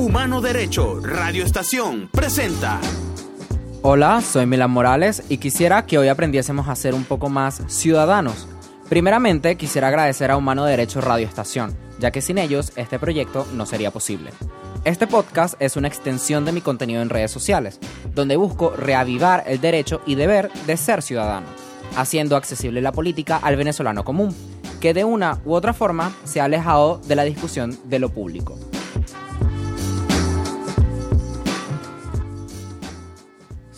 Humano Derecho, Radio Estación, presenta. Hola, soy Milan Morales y quisiera que hoy aprendiésemos a ser un poco más ciudadanos. Primeramente, quisiera agradecer a Humano Derecho Radio Estación, ya que sin ellos este proyecto no sería posible. Este podcast es una extensión de mi contenido en redes sociales, donde busco reavivar el derecho y deber de ser ciudadano, haciendo accesible la política al venezolano común, que de una u otra forma se ha alejado de la discusión de lo público.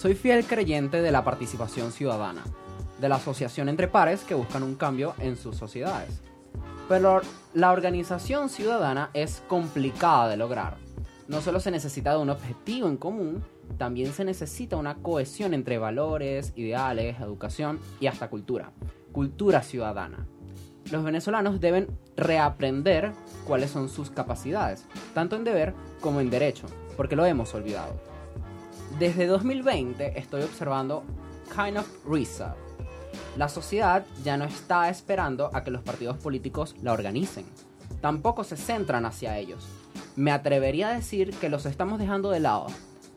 Soy fiel creyente de la participación ciudadana, de la asociación entre pares que buscan un cambio en sus sociedades. Pero la organización ciudadana es complicada de lograr no solo se necesita de un objetivo en común, también se necesita una cohesión entre valores, ideales, educación y hasta cultura. Cultura ciudadana. Los venezolanos deben reaprender cuáles son sus capacidades, tanto en deber como en derecho, porque lo hemos olvidado. Desde 2020 estoy observando kind of reset. La sociedad ya no está esperando a que los partidos políticos la organicen. Tampoco se centran hacia ellos, me atrevería a decir que los estamos dejando de lado.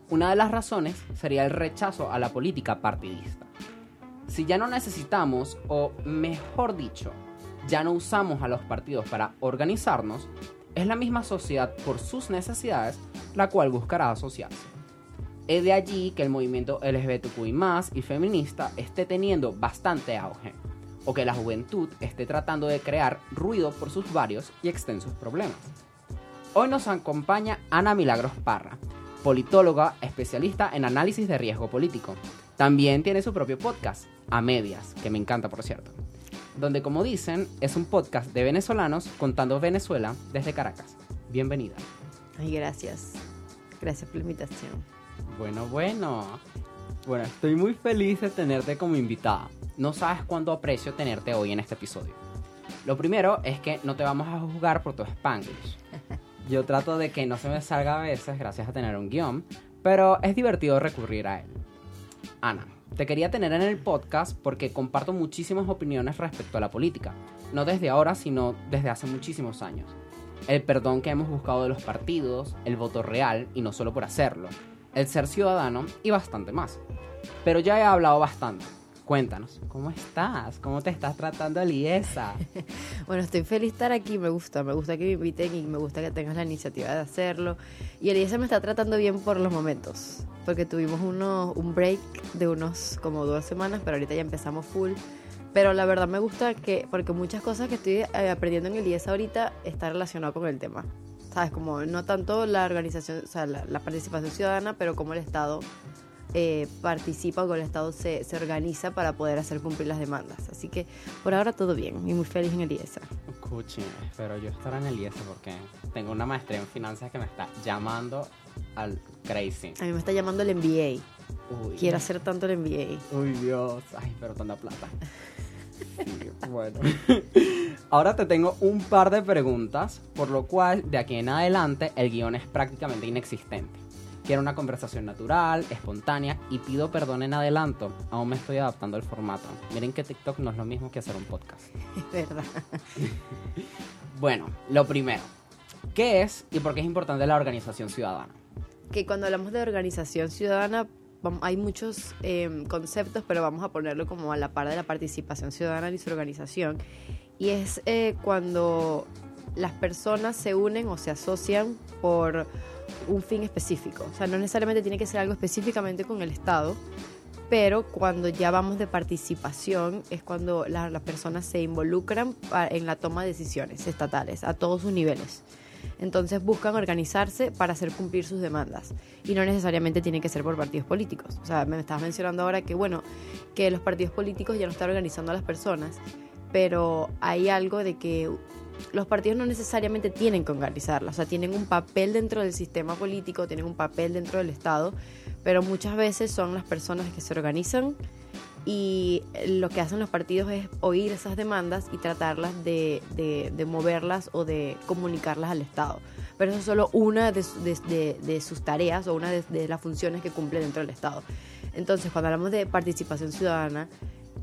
Una de las razones sería el rechazo a la política partidista. Si ya no necesitamos, o mejor dicho, ya no usamos a los partidos para organizarnos, es la misma sociedad por sus necesidades la cual buscará asociarse. Es de allí que el movimiento LGBTQI y feminista esté teniendo bastante auge, o que la juventud esté tratando de crear ruido por sus varios y extensos problemas. Hoy nos acompaña Ana Milagros Parra, politóloga especialista en análisis de riesgo político. También tiene su propio podcast, A Medias, que me encanta por cierto, donde como dicen es un podcast de venezolanos contando Venezuela desde Caracas. Bienvenida. Ay, gracias. Gracias por la invitación. Bueno, bueno. Bueno, estoy muy feliz de tenerte como invitada. No sabes cuánto aprecio tenerte hoy en este episodio. Lo primero es que no te vamos a juzgar por tu spanglish. Yo trato de que no se me salga a veces gracias a tener un guion, pero es divertido recurrir a él. Ana, te quería tener en el podcast porque comparto muchísimas opiniones respecto a la política, no desde ahora, sino desde hace muchísimos años. El perdón que hemos buscado de los partidos, el voto real y no solo por hacerlo, el ser ciudadano y bastante más. Pero ya he hablado bastante. Cuéntanos, ¿cómo estás? ¿Cómo te estás tratando, Eliesa? bueno, estoy feliz de estar aquí, me gusta, me gusta que me inviten y me gusta que tengas la iniciativa de hacerlo. Y Eliesa me está tratando bien por los momentos, porque tuvimos uno, un break de unos como dos semanas, pero ahorita ya empezamos full. Pero la verdad me gusta que, porque muchas cosas que estoy eh, aprendiendo en Eliesa ahorita está relacionado con el tema. ¿Sabes? Como no tanto la organización, o sea, la participación ciudadana, pero como el Estado eh, participa o el Estado se, se, organiza para poder hacer cumplir las demandas. Así que por ahora todo bien y muy feliz en el IESA. Escuchen, espero yo estar en el IESA porque tengo una maestría en finanzas que me está llamando al crazy. A mí me está llamando el MBA. Quiero hacer tanto el MBA. Uy, Dios. Ay, pero tanta plata. Bueno. Ahora te tengo un par de preguntas, por lo cual de aquí en adelante el guion es prácticamente inexistente. Quiero una conversación natural, espontánea y pido perdón en adelanto. Aún me estoy adaptando al formato. Miren que TikTok no es lo mismo que hacer un podcast. Es verdad. bueno, lo primero. ¿Qué es y por qué es importante la organización ciudadana? Que cuando hablamos de organización ciudadana hay muchos em, conceptos, pero vamos a ponerlo como a la par de la participación ciudadana y su organización. Y es eh, cuando las personas se unen o se asocian por un fin específico. O sea, no necesariamente tiene que ser algo específicamente con el Estado, pero cuando ya vamos de participación es cuando las personas se involucran en la toma de decisiones estatales a todos sus niveles. Entonces buscan organizarse para hacer cumplir sus demandas y no necesariamente tiene que ser por partidos políticos. O sea, me estabas mencionando ahora que bueno, que los partidos políticos ya no están organizando a las personas, pero hay algo de que los partidos no necesariamente tienen que organizarla, o sea, tienen un papel dentro del sistema político, tienen un papel dentro del Estado, pero muchas veces son las personas que se organizan y lo que hacen los partidos es oír esas demandas y tratarlas de, moverlas o de comunicarlas al Estado. Pero eso es solo una de, de sus tareas o una de, las funciones que cumple dentro del Estado. Entonces, cuando hablamos de participación ciudadana,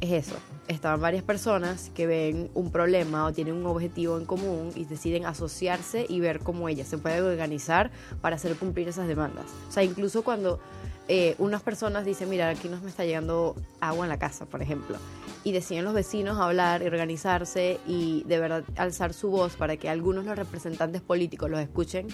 es eso. Estaban varias personas que ven un problema o tienen un objetivo en común y deciden asociarse y ver cómo ellas se pueden organizar para hacer cumplir esas demandas. O sea, incluso cuando eh, unas personas dicen, mira, aquí nos me está llegando agua en la casa, por ejemplo, y deciden los vecinos hablar y organizarse y de verdad alzar su voz para que algunos los representantes políticos los escuchen,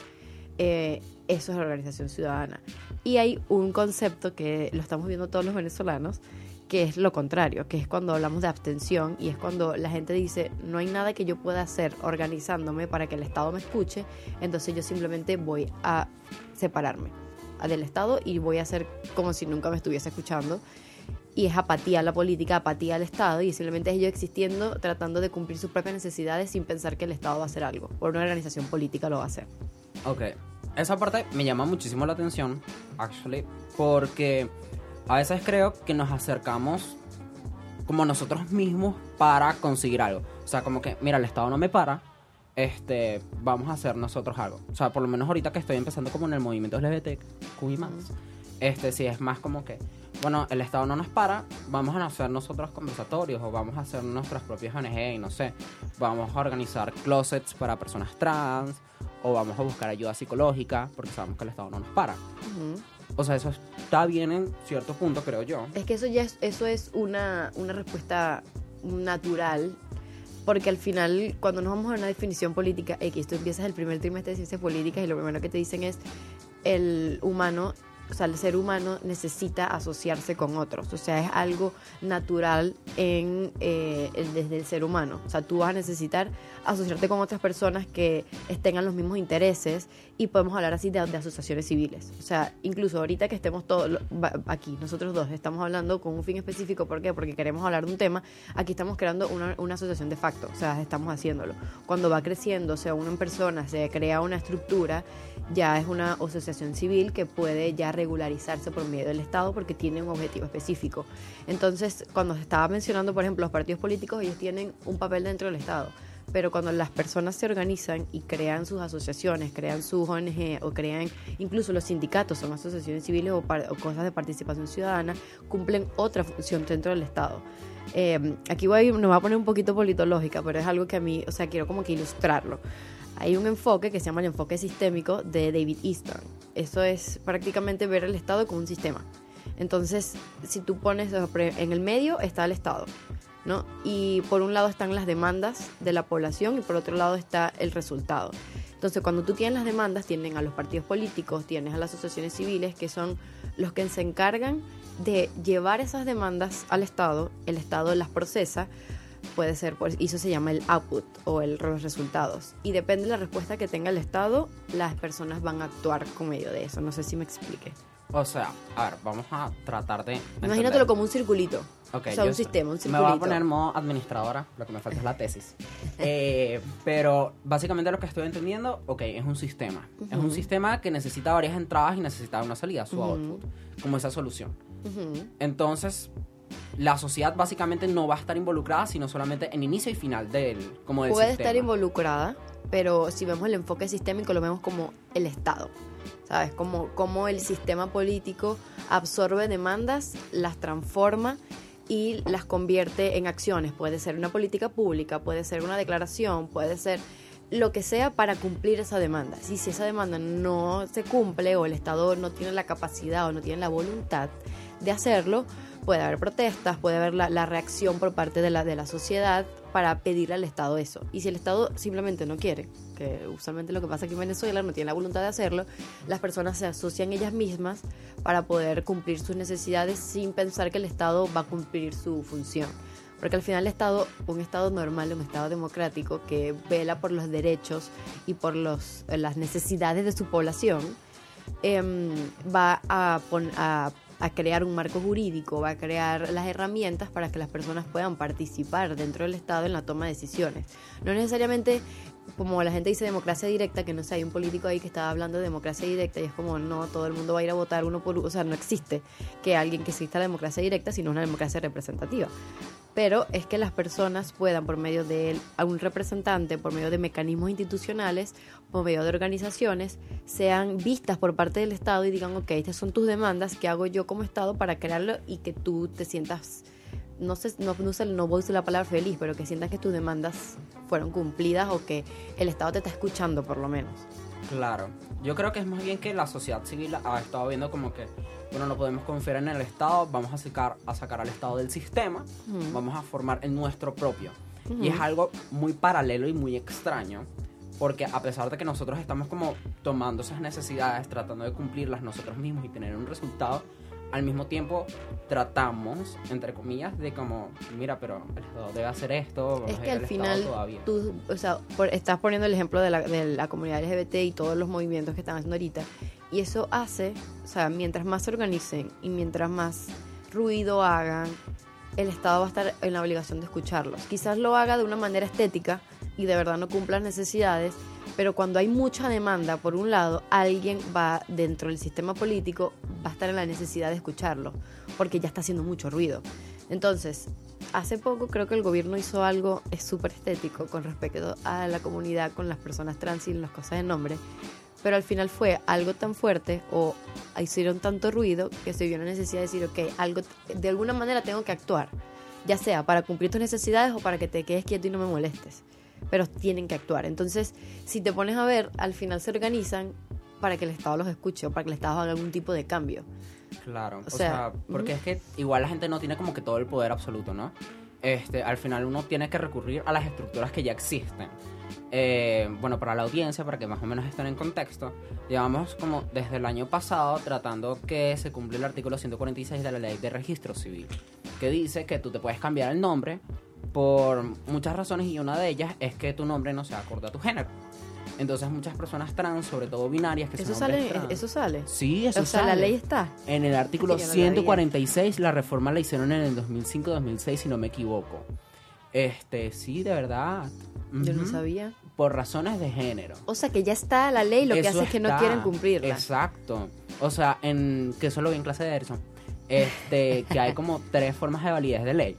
eh, eso es la organización ciudadana. Y hay un concepto que lo estamos viendo todos los venezolanos, que es lo contrario, que es cuando hablamos de abstención y es cuando la gente dice, no hay nada que yo pueda hacer organizándome para que el Estado me escuche, entonces yo simplemente voy a separarme del Estado y voy a hacer como si nunca me estuviese escuchando. Y es apatía a la política, apatía al Estado y simplemente es ellos existiendo, tratando de cumplir sus propias necesidades sin pensar que el Estado va a hacer algo, o una organización política lo va a hacer. Ok, esa parte me llama muchísimo la atención, actually, porque a veces creo que nos acercamos como nosotros mismos para conseguir algo. O sea, como que, mira, el Estado no me para, este, vamos a hacer nosotros algo. O sea, por lo menos ahorita que estoy empezando como en el movimiento LGBTQI+, este, sí es más como que, bueno, el Estado no nos para, vamos a hacer nosotros conversatorios o vamos a hacer nuestras propias ONG y no sé, vamos a organizar closets para personas trans o vamos a buscar ayuda psicológica porque sabemos que el Estado no nos para. O sea, eso está bien en cierto punto, creo yo. Es que eso ya es, eso es una, una respuesta natural porque al final, cuando nos vamos a una definición política, X, tú empiezas el primer trimestre de ciencias políticas y lo primero que te dicen es el humano o sea, el ser humano necesita asociarse con otros, o sea, es algo natural en, eh, desde el ser humano, o sea, tú vas a necesitar asociarte con otras personas que tengan los mismos intereses y podemos hablar así de, asociaciones civiles, o sea, incluso ahorita que estemos todos aquí, nosotros dos estamos hablando con un fin específico, ¿por qué? Porque queremos hablar de un tema, aquí estamos creando una, una asociación de facto, o sea, estamos haciéndolo. Cuando va creciendo, o sea, una persona se crea una estructura, ya es una asociación civil que puede ya regularizarse por medio del Estado porque tiene un objetivo específico. Entonces, cuando se estaba mencionando, por ejemplo, los partidos políticos, ellos tienen un papel dentro del Estado. Pero cuando las personas se organizan y crean sus asociaciones, crean sus ONG o crean, incluso los sindicatos son asociaciones civiles o, cosas de participación ciudadana, cumplen otra función dentro del Estado. Eh, aquí voy, me voy a poner un poquito politológica, pero es algo que a mí, o sea, quiero como que ilustrarlo. Hay un enfoque que se llama el enfoque sistémico de David Easton. Eso es prácticamente ver el Estado como un sistema. Entonces, si tú pones en el medio está el Estado, Y por un lado están las demandas de la población y por otro lado está el resultado. Entonces, cuando tú tienes las demandas, tienen a los partidos políticos, tienes a las asociaciones civiles, que son los que se encargan de llevar esas demandas al Estado, el Estado las procesa, puede ser, pues, y eso se llama el output o el, los resultados. Y depende de la respuesta que tenga el Estado, las personas van a actuar con medio de eso. No sé si me explique. O sea, a ver, vamos a tratar de... Imagínatelo como un circulito. Okay, o sea, un sistema, un circulito. Me voy a poner modo administradora, lo que me falta es la tesis. eh, pero básicamente lo que estoy entendiendo, ok, es un sistema. Es un sistema que necesita varias entradas y necesita una salida, su output, como esa solución. Entonces, la sociedad básicamente no va a estar involucrada, sino solamente en inicio y final del, como del Puede estar involucrada, pero si vemos el enfoque sistémico lo vemos como el Estado. ¿Sabes? Como, como el sistema político absorbe demandas, las transforma y las convierte en acciones. Puede ser una política pública, puede ser una declaración, puede ser lo que sea para cumplir esa demanda. Y si esa demanda no se cumple o el Estado no tiene la capacidad o no tiene la voluntad de hacerlo, puede haber protestas, puede haber la, reacción por parte de la, de la sociedad para pedirle al Estado eso. Y si el Estado simplemente no quiere, que usualmente lo que pasa aquí en Venezuela no tiene la voluntad de hacerlo, las personas se asocian ellas mismas para poder cumplir sus necesidades sin pensar que el Estado va a cumplir su función. Porque al final el Estado, un Estado normal, un Estado democrático que vela por los derechos y por los, las necesidades de su población, em, va a, a crear un marco jurídico, va a crear las herramientas para que las personas puedan participar dentro del Estado en la toma de decisiones. No necesariamente como la gente dice democracia directa, que no sé, hay un político ahí que estaba hablando de democracia directa y es como, no, todo el mundo va a ir a votar uno por uno, o sea, no existe que alguien que exista la democracia directa, sino una democracia representativa. Pero es que las personas puedan, por medio de un representante, por medio de mecanismos institucionales, por medio de organizaciones, sean vistas por parte del Estado y digan, ok, estas son tus demandas, ¿qué hago yo como Estado para crearlo y que tú te sientas no sé, no, no, voy a usar la palabra feliz, pero que sientas que tus demandas fueron cumplidas o que el Estado te está escuchando por lo menos. Claro, yo creo que es más bien que la sociedad civil ha estado viendo como que, bueno, no podemos confiar en el Estado, vamos a sacar, a sacar al Estado del sistema, vamos a formar el nuestro propio. Y es algo muy paralelo y muy extraño, porque a pesar de que nosotros estamos como tomando esas necesidades, tratando de cumplirlas nosotros mismos y tener un resultado, al mismo tiempo tratamos, entre comillas, de como, mira, pero el Estado debe hacer esto, vamos Es que al al final todavía. tú, o sea, por- estás poniendo el ejemplo de la, de la comunidad LGBT y todos los movimientos que están haciendo ahorita. Y eso hace, o sea, mientras más se organicen y mientras más ruido hagan, el Estado va a estar en la obligación de escucharlos. Quizás lo haga de una manera estética y de verdad no cumpla las necesidades, pero cuando hay mucha demanda, por un lado, alguien va dentro del sistema político, va a estar en la necesidad de escucharlo, porque ya está haciendo mucho ruido. Entonces, hace poco creo que el gobierno hizo algo súper estético con respecto a la comunidad, con las personas trans y las cosas de nombre, pero al final fue algo tan fuerte o hicieron tanto ruido que se vio la necesidad de decir, ok, algo, de alguna manera tengo que actuar, ya sea para cumplir tus necesidades o para que te quedes quieto y no me molestes, pero tienen que actuar. Entonces, si te pones a ver, al final se organizan para que el Estado los escuche o para que el Estado haga algún tipo de cambio. Claro, o, O sea, sea, porque es que igual la gente no tiene como que todo el poder absoluto, ¿no? Este, al final uno tiene que recurrir a las estructuras que ya existen. Eh, bueno, para la audiencia, para que más o menos estén en contexto, llevamos como desde el año pasado tratando que se cumple el artículo 146 de la ley de registro civil, que dice que tú te puedes cambiar el nombre por muchas razones y una de ellas es que tu nombre no sea acorde a tu género. Entonces muchas personas trans, sobre todo binarias, que Eso son sale, trans- eso sale. Sí, eso o sea, la sale. ley está. En el artículo no la vi. 146, la reforma la hicieron en el 2005-2006, si no me equivoco. Este, sí, de verdad. Yo no sabía. Por razones de género. O sea, que ya está la ley, lo que hace es que no quieren cumplirla. Exacto. O sea, en que eso lo vi en clase de Edison. Este, que hay como tres formas de validez de ley.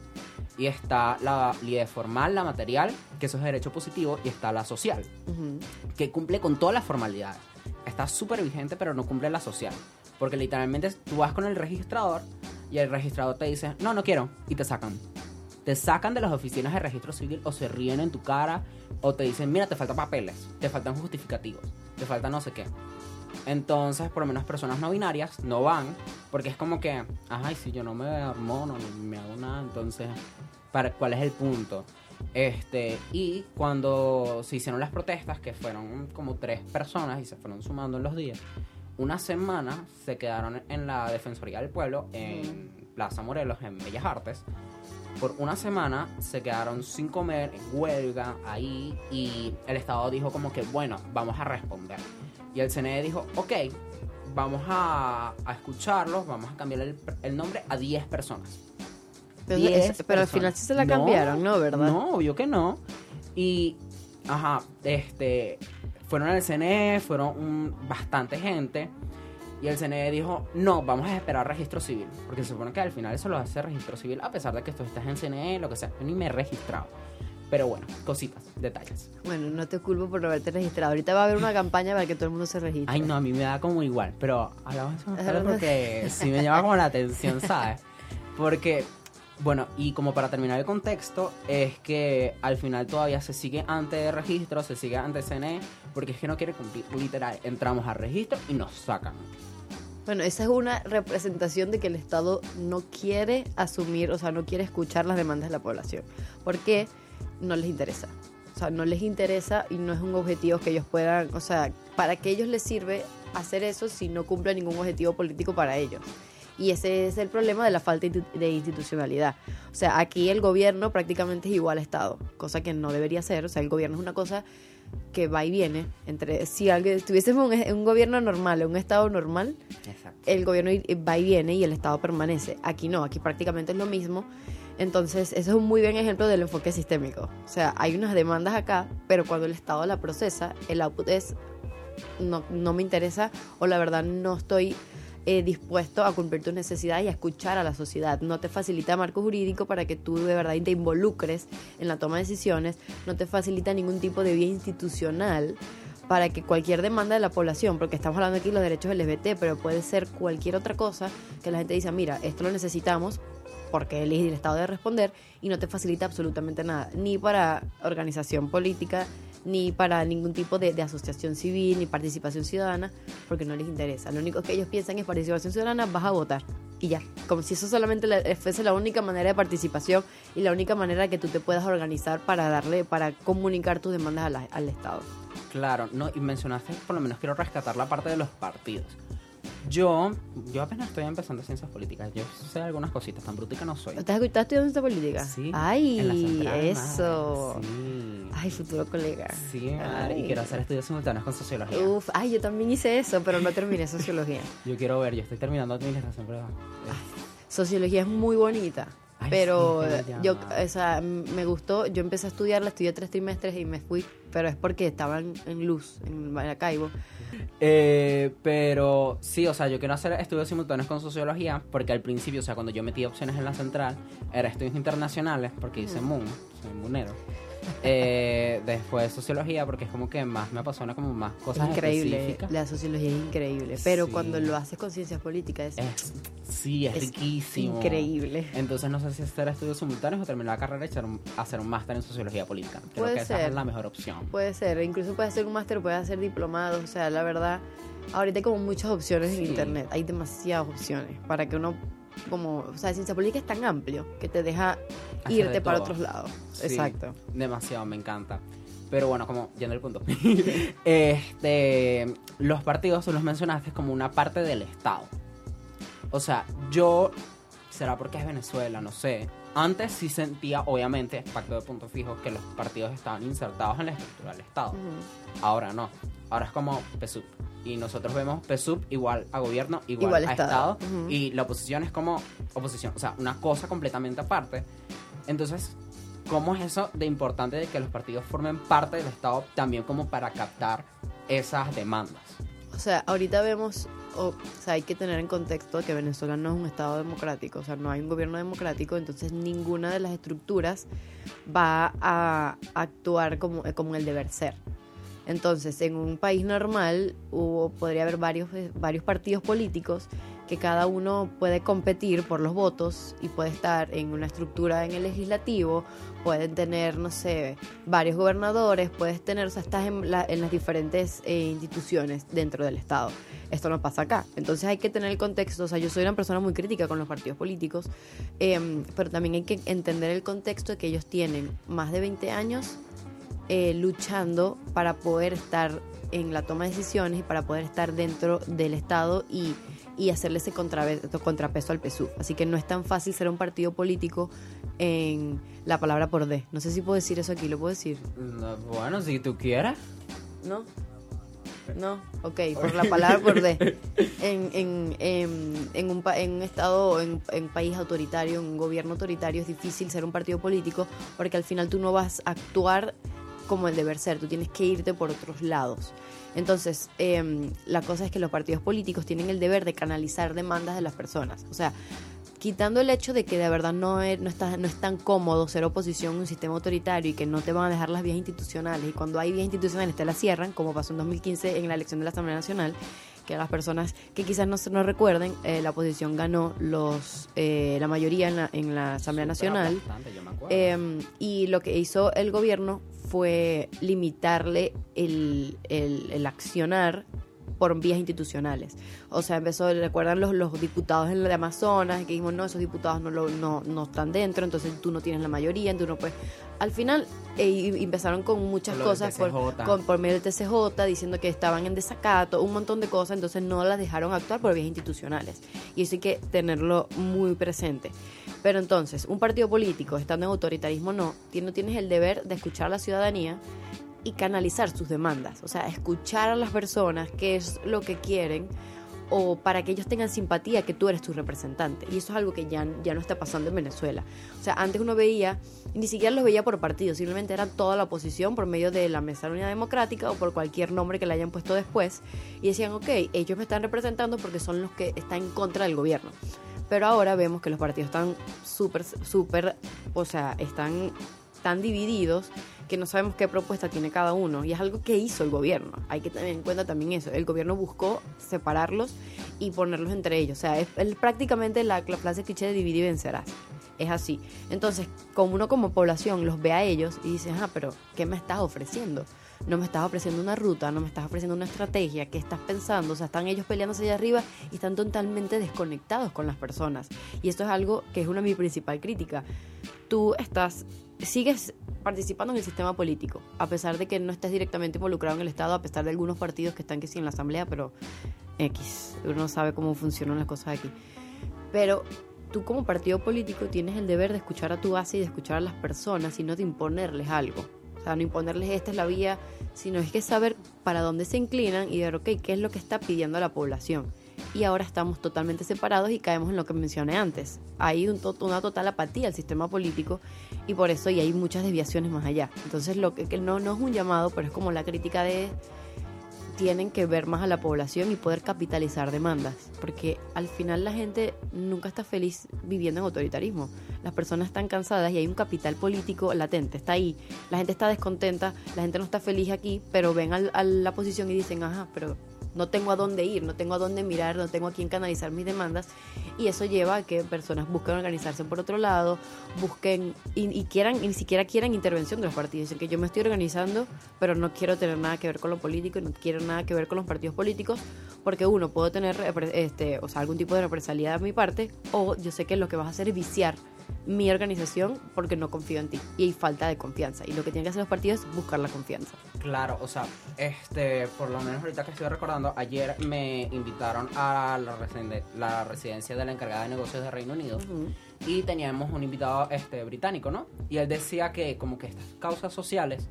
Y está la validez formal, la material, que eso es derecho positivo, y está la social, que cumple con todas las formalidades. Está súper vigente, pero no cumple la social. Porque literalmente tú vas con el registrador y el registrador te dice, no, no quiero, y te sacan. Te sacan de las oficinas de registro civil o se ríen en tu cara o te dicen, mira, te faltan papeles, te faltan justificativos, te falta no sé qué. Entonces, por lo menos personas no binarias no van porque es como que, ay, si yo no me hormono ni me hago nada, entonces, ¿para cuál es el punto? Este, y cuando se hicieron las protestas, que fueron como tres personas y se fueron sumando en los días, una semana se quedaron en la Defensoría del Pueblo, en Plaza Morelos, en Bellas Artes. Por una semana se quedaron sin comer, en huelga, ahí, y el Estado dijo como que, bueno, vamos a responder. Y el CNE dijo, ok, vamos a, a escucharlos, vamos a cambiar el, el nombre a 10 personas. Pero, 10 es- pero al final sí se la cambiaron, ¿no? ¿Verdad? No, obvio que no. Y, ajá, este, fueron al CNE, fueron un- bastante gente. Y el CNE dijo, no, vamos a esperar registro civil. Porque se supone que al final eso lo hace registro civil, a pesar de que tú estás en CNE, lo que sea. Yo ni me he registrado. Pero bueno, cositas, detalles. Bueno, no te culpo por no haberte registrado. Ahorita va a haber una campaña para que todo el mundo se registre. Ay, no, a mí me da como igual. Pero hablamos de más tarde porque sí me llama como la atención, ¿sabes? Porque, bueno, y como para terminar el contexto, es que al final todavía se sigue antes de registro, se sigue antes CNE, porque es que no quiere cumplir. Literal, entramos al registro y nos sacan. Bueno, esa es una representación de que el Estado no quiere asumir, o sea, no quiere escuchar las demandas de la población. Porque no les interesa. O sea, no les interesa y no es un objetivo que ellos puedan, o sea, ¿para qué ellos les sirve hacer eso si no cumplen ningún objetivo político para ellos? Y ese es el problema de la falta de institucionalidad. O sea, aquí el gobierno prácticamente es igual al Estado, cosa que no debería ser. O sea, el gobierno es una cosa que va y viene. Entre, si alguien, tuviésemos un, un gobierno normal, un Estado normal, Exacto. el gobierno va y viene y el Estado permanece. Aquí no, aquí prácticamente es lo mismo. Entonces, eso es un muy buen ejemplo del enfoque sistémico. O sea, hay unas demandas acá, pero cuando el Estado la procesa, el output es no, no me interesa o la verdad no estoy eh, dispuesto a cumplir tus necesidades y a escuchar a la sociedad. No te facilita marco jurídico para que tú de verdad te involucres en la toma de decisiones, no te facilita ningún tipo de vía institucional para que cualquier demanda de la población, porque estamos hablando aquí de los derechos LGBT, pero puede ser cualquier otra cosa que la gente dice, mira, esto lo necesitamos, porque el, el Estado debe responder y no te facilita absolutamente nada, ni para organización política, ni para ningún tipo de, de asociación civil, ni participación ciudadana, porque no les interesa. Lo único que ellos piensan es participación ciudadana, vas a votar y ya. Como si eso solamente la- fuese la única manera de participación y la única manera que tú te puedas organizar para darle, para comunicar tus demandas al Estado. Claro, no, y mencionaste, por lo menos quiero rescatar la parte de los partidos. Yo, yo apenas estoy empezando ciencias políticas. Yo sé algunas cositas, tan brutica no soy. ¿Estás, estás estudiando esta política? Sí. Ay, central, eso. madre, Sí. Ay, futuro colega. Sí, madre, y quiero hacer estudios simultáneos con sociología. Uf, ay, yo también hice eso, pero no terminé sociología. Yo quiero ver, yo estoy terminando administración, pero... Sociología es muy bonita, Ay, pero sí, yo, o sea, me gustó. Yo empecé a estudiarla, estudié tres trimestres y me fui, pero es porque estaba en, Luz, en Maracaibo. Eh, pero sí, o sea, yo quiero hacer estudios simultáneos con sociología porque al principio, o sea, cuando yo metí opciones en la central, era estudios internacionales porque hice MUN, soy munero. Eh, después sociología porque es como que más me apasiona como más cosas increíble, específicas. la sociología es increíble, pero Sí. cuando lo haces con ciencias políticas es, Es, sí, es, es riquísimo. increíble. Entonces no sé si hacer estudios simultáneos o terminar la carrera y hacer un, hacer un máster en sociología política. Creo Puede que esa ser. es la mejor opción. Puede ser, incluso puede hacer un máster, puede hacer diplomados, o sea, la verdad, ahorita hay como muchas opciones en Sí. internet, hay demasiadas opciones para que uno, como, o sea, ciencia política es tan amplio que te deja irte para otros lados. Sí, Exacto. Demasiado, me encanta. Pero bueno, como yendo al punto. este, los partidos, tú los mencionaste como una parte del Estado. O sea, yo, será porque es Venezuela, no sé. Antes sí sentía, obviamente, pacto de puntos fijos, que los partidos estaban insertados en la estructura del Estado. Ujú. Ahora no. Ahora es como PSUP. Y nosotros vemos PSUP igual a gobierno, igual, Igual a Estado. Estado. Ujú. Y la oposición es como oposición. O sea, una cosa completamente aparte. Entonces, ¿cómo es eso de importante de que los partidos formen parte del Estado también como para captar esas demandas? O sea, ahorita vemos, o, o sea, hay que tener en contexto que Venezuela no es un Estado democrático, o sea, no hay un gobierno democrático, entonces ninguna de las estructuras va a actuar como, eh, como el deber ser. Entonces, en un país normal hubo, podría haber varios, eh, varios partidos políticos que cada uno puede competir por los votos y puede estar en una estructura en el legislativo, pueden tener, no sé, varios gobernadores, puedes tener, o sea, estás en, la- en las diferentes eh, instituciones dentro del Estado. Esto no pasa acá. Entonces hay que tener el contexto, o sea, yo soy una persona muy crítica con los partidos políticos, em, pero también hay que entender el contexto de que ellos tienen más de 20 años eh, luchando para poder estar en la toma de decisiones y para poder estar dentro del Estado y, y hacerle ese contrapeso al PSUV. Así que no es tan fácil ser un partido político en la palabra por D. No sé si puedo decir eso aquí, ¿lo puedo decir? No, bueno, si tú quieras. ¿No? No, ok, por la palabra por D. En, en, en, en un, en un estado, en, en un país autoritario, en un gobierno autoritario, es difícil ser un partido político porque al final tú no vas a actuar como el deber ser, tú tienes que irte por otros lados. Entonces, em, la cosa es que los partidos políticos tienen el deber de canalizar demandas de las personas. O sea, quitando el hecho de que de verdad no es, no, está, no es tan cómodo ser oposición a un sistema autoritario y que no te van a dejar las vías institucionales y cuando hay vías institucionales te las cierran, como pasó en 2015 en la elección de la Asamblea Nacional, que las personas que quizás no, no recuerden, eh, la oposición ganó los eh, la mayoría en la, en la Asamblea Nacional. yo me. Eh, y lo que hizo el gobierno fue limitarle el, el- el accionar por vías institucionales. O sea, empezó, recuerdan los, los diputados en la de Amazonas, que dijimos, no, esos diputados no, lo, no, no están dentro, entonces tú no tienes la mayoría, tú no puedes... Al final eh, empezaron con muchas cosas por, con- por medio del TCJ, diciendo que estaban en desacato, un montón de cosas, entonces no las dejaron actuar por vías institucionales. Y eso hay que tenerlo muy presente. Pero entonces, un partido político, estando en autoritarismo o no, no tienes el deber de escuchar a la ciudadanía y canalizar sus demandas. O sea, escuchar a las personas qué es lo que quieren o para que ellos tengan simpatía que tú eres tu representante. Y eso es algo que ya, ya no está pasando en Venezuela. O sea, antes uno veía, ni siquiera los veía por partido, simplemente eran toda la oposición por medio de la Mesa de la Unidad Democrática o por cualquier nombre que le hayan puesto después. Y decían, ok, ellos me están representando porque son los que están en contra del gobierno. Pero ahora vemos que los partidos están súper, súper, o sea, están tan divididos que no sabemos qué propuesta tiene cada uno. Y es algo que hizo el gobierno. Hay que tener en cuenta también eso. El gobierno buscó separarlos y ponerlos entre ellos. O sea, es, es prácticamente la, la frase cliché de dividir y vencerás. es así. Entonces, como uno como población los ve a ellos y dice, ah, pero ¿qué me estás ofreciendo? No me estás ofreciendo una ruta, no me estás ofreciendo una estrategia, ¿qué estás pensando? O sea, están ellos peleándose allá arriba y están totalmente desconectados con las personas. Y esto es algo que es una de mi principal crítica. Tú estás, sigues participando en el sistema político, a pesar de que no estés directamente involucrado en el Estado, a pesar de algunos partidos que están que en la Asamblea, pero X, uno sabe cómo funcionan las cosas aquí. Pero tú como partido político tienes el deber de escuchar a tu base y de escuchar a las personas y no de imponerles algo. O sea, no imponerles esta es la vía, sino es que saber para dónde se inclinan y ver, ok, qué es lo que está pidiendo la población. Y ahora estamos totalmente separados y caemos en lo que mencioné antes. Hay un una total apatía al sistema político y por eso y hay muchas desviaciones más allá. Entonces, lo que, no, es un llamado, pero es como la crítica de tienen que ver más a la población y poder capitalizar demandas, porque al final la gente nunca está feliz viviendo en autoritarismo. Las personas están cansadas y hay un capital político latente, está ahí. La gente está descontenta, la gente no está feliz aquí, pero ven a la posición y dicen, ajá, pero no tengo a dónde ir, no tengo a dónde mirar, no tengo a quién canalizar mis demandas. Y eso lleva a que personas busquen organizarse por otro lado, busquen y, quieran ni siquiera quieran intervención de los partidos, dicen que yo me estoy organizando, pero no quiero tener nada que ver con lo político y no quiero nada que ver con los partidos políticos porque uno puedo tener este, o sea, algún tipo de represalia de mi parte o yo sé que lo que vas a hacer es viciar mi organización porque no confío en ti y hay falta de confianza y lo que tienen que hacer los partidos es buscar la confianza. Claro, o sea, este, por lo menos ahorita que estoy recordando, ayer me invitaron a la, residen- la residencia de la encargada de negocios de Reino Unido y teníamos un invitado este, británico, ¿no? Y él decía que como que estas causas sociales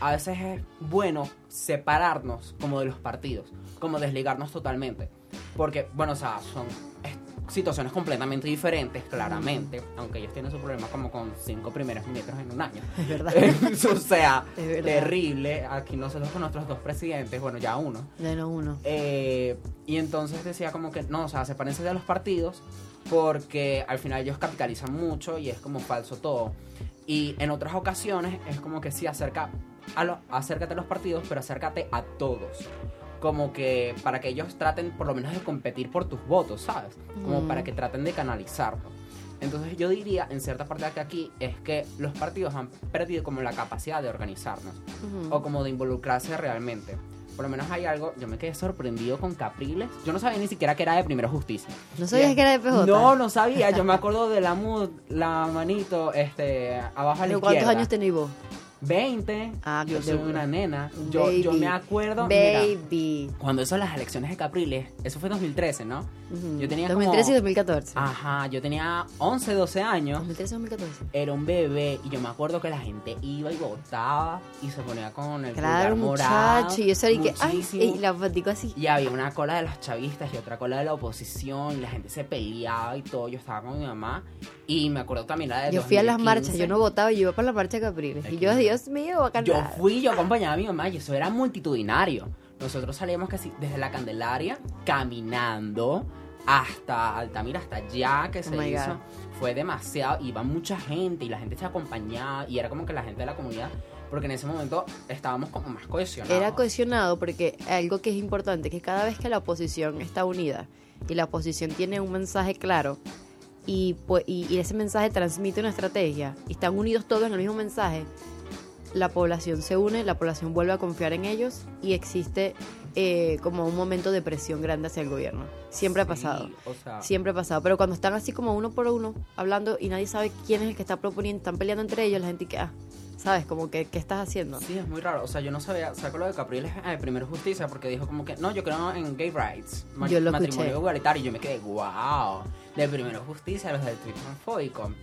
a veces es bueno separarnos como de los partidos, como desligarnos totalmente. Porque, bueno, o sea, son situaciones completamente diferentes, claramente, aunque ellos tienen su problema como con cinco primeros ministros en un año. Es verdad. o sea, verdad. terrible. Aquí nosotros con nuestros dos presidentes, bueno, ya uno. De no uno. Eh, y entonces decía como que no, o sea, sepárense de los partidos porque al final ellos capitalizan mucho y es como falso todo. Y en otras ocasiones es como que sí, acerca a lo- acércate a los partidos, pero acércate a todos. Como que para que ellos traten por lo menos de competir por tus votos, ¿sabes? Como Mm. para que traten de canalizarlo. Entonces yo diría, en cierta parte de aquí, es que los partidos han perdido como la capacidad de organizarnos Ujú. o como de involucrarse realmente. Por lo menos hay algo, yo me quedé sorprendido con Capriles. Yo no sabía ni siquiera que era de Primera Justicia. ¿No sabías que era de PJ? No, no sabía. Yo me acuerdo de la mud, la manito, este, abajo a la ¿Pero ¿Cuántos izquierda. años tenéis vos? 20. Ah, yo soy una. nena. Yo, yo Baby. me acuerdo. mira, Baby. cuando eso las elecciones de Capriles, eso fue 2013, ¿no? Yo tenía 2013 y como- 2014. Ajá, yo tenía 11, 12 años. 2013 y 2014. Era un bebé y yo me acuerdo que la gente iba y votaba y se ponía con el Claro, morado, muchacho. Y yo sabía que, ay, y la fotico así. Y había una cola de los chavistas y otra cola de la oposición y la gente se peleaba y todo. Yo estaba con mi mamá y me acuerdo también la de Yo fui a las 2015. marchas, yo no votaba, yo iba para la marcha de Capriles. Y yo. Dios mío, a. Yo fui, yo acompañaba a mi mamá y eso era multitudinario. Nosotros salíamos casi desde la Candelaria caminando hasta Altamira, hasta allá que Oh se hizo. Fue demasiado, iba mucha gente y la gente se acompañaba y era como que la gente de la comunidad, porque en ese momento estábamos como más cohesionados. Era cohesionado porque algo que es importante, que cada vez que la oposición está unida y la oposición tiene un mensaje claro y, pues, y, y ese mensaje transmite una estrategia y están unidos todos en el mismo mensaje, la población se une, la población vuelve a confiar en ellos y existe eh, como un momento de presión grande hacia el gobierno. Siempre ha pasado. o sea, Siempre ha pasado, pero cuando están así como uno por uno, hablando y nadie sabe quién es el que está proponiendo, están peleando entre ellos, la gente que, ah, ¿sabes? Como que, ¿qué estás haciendo? Sí, es muy raro. O sea, yo no sabía, saco lo de Capriles eh, primero justicia porque dijo como que, no, yo creo en gay rights, Yo lo matrimonio escuché. igualitario. Y yo me quedé, wow, de primero justicia, los del.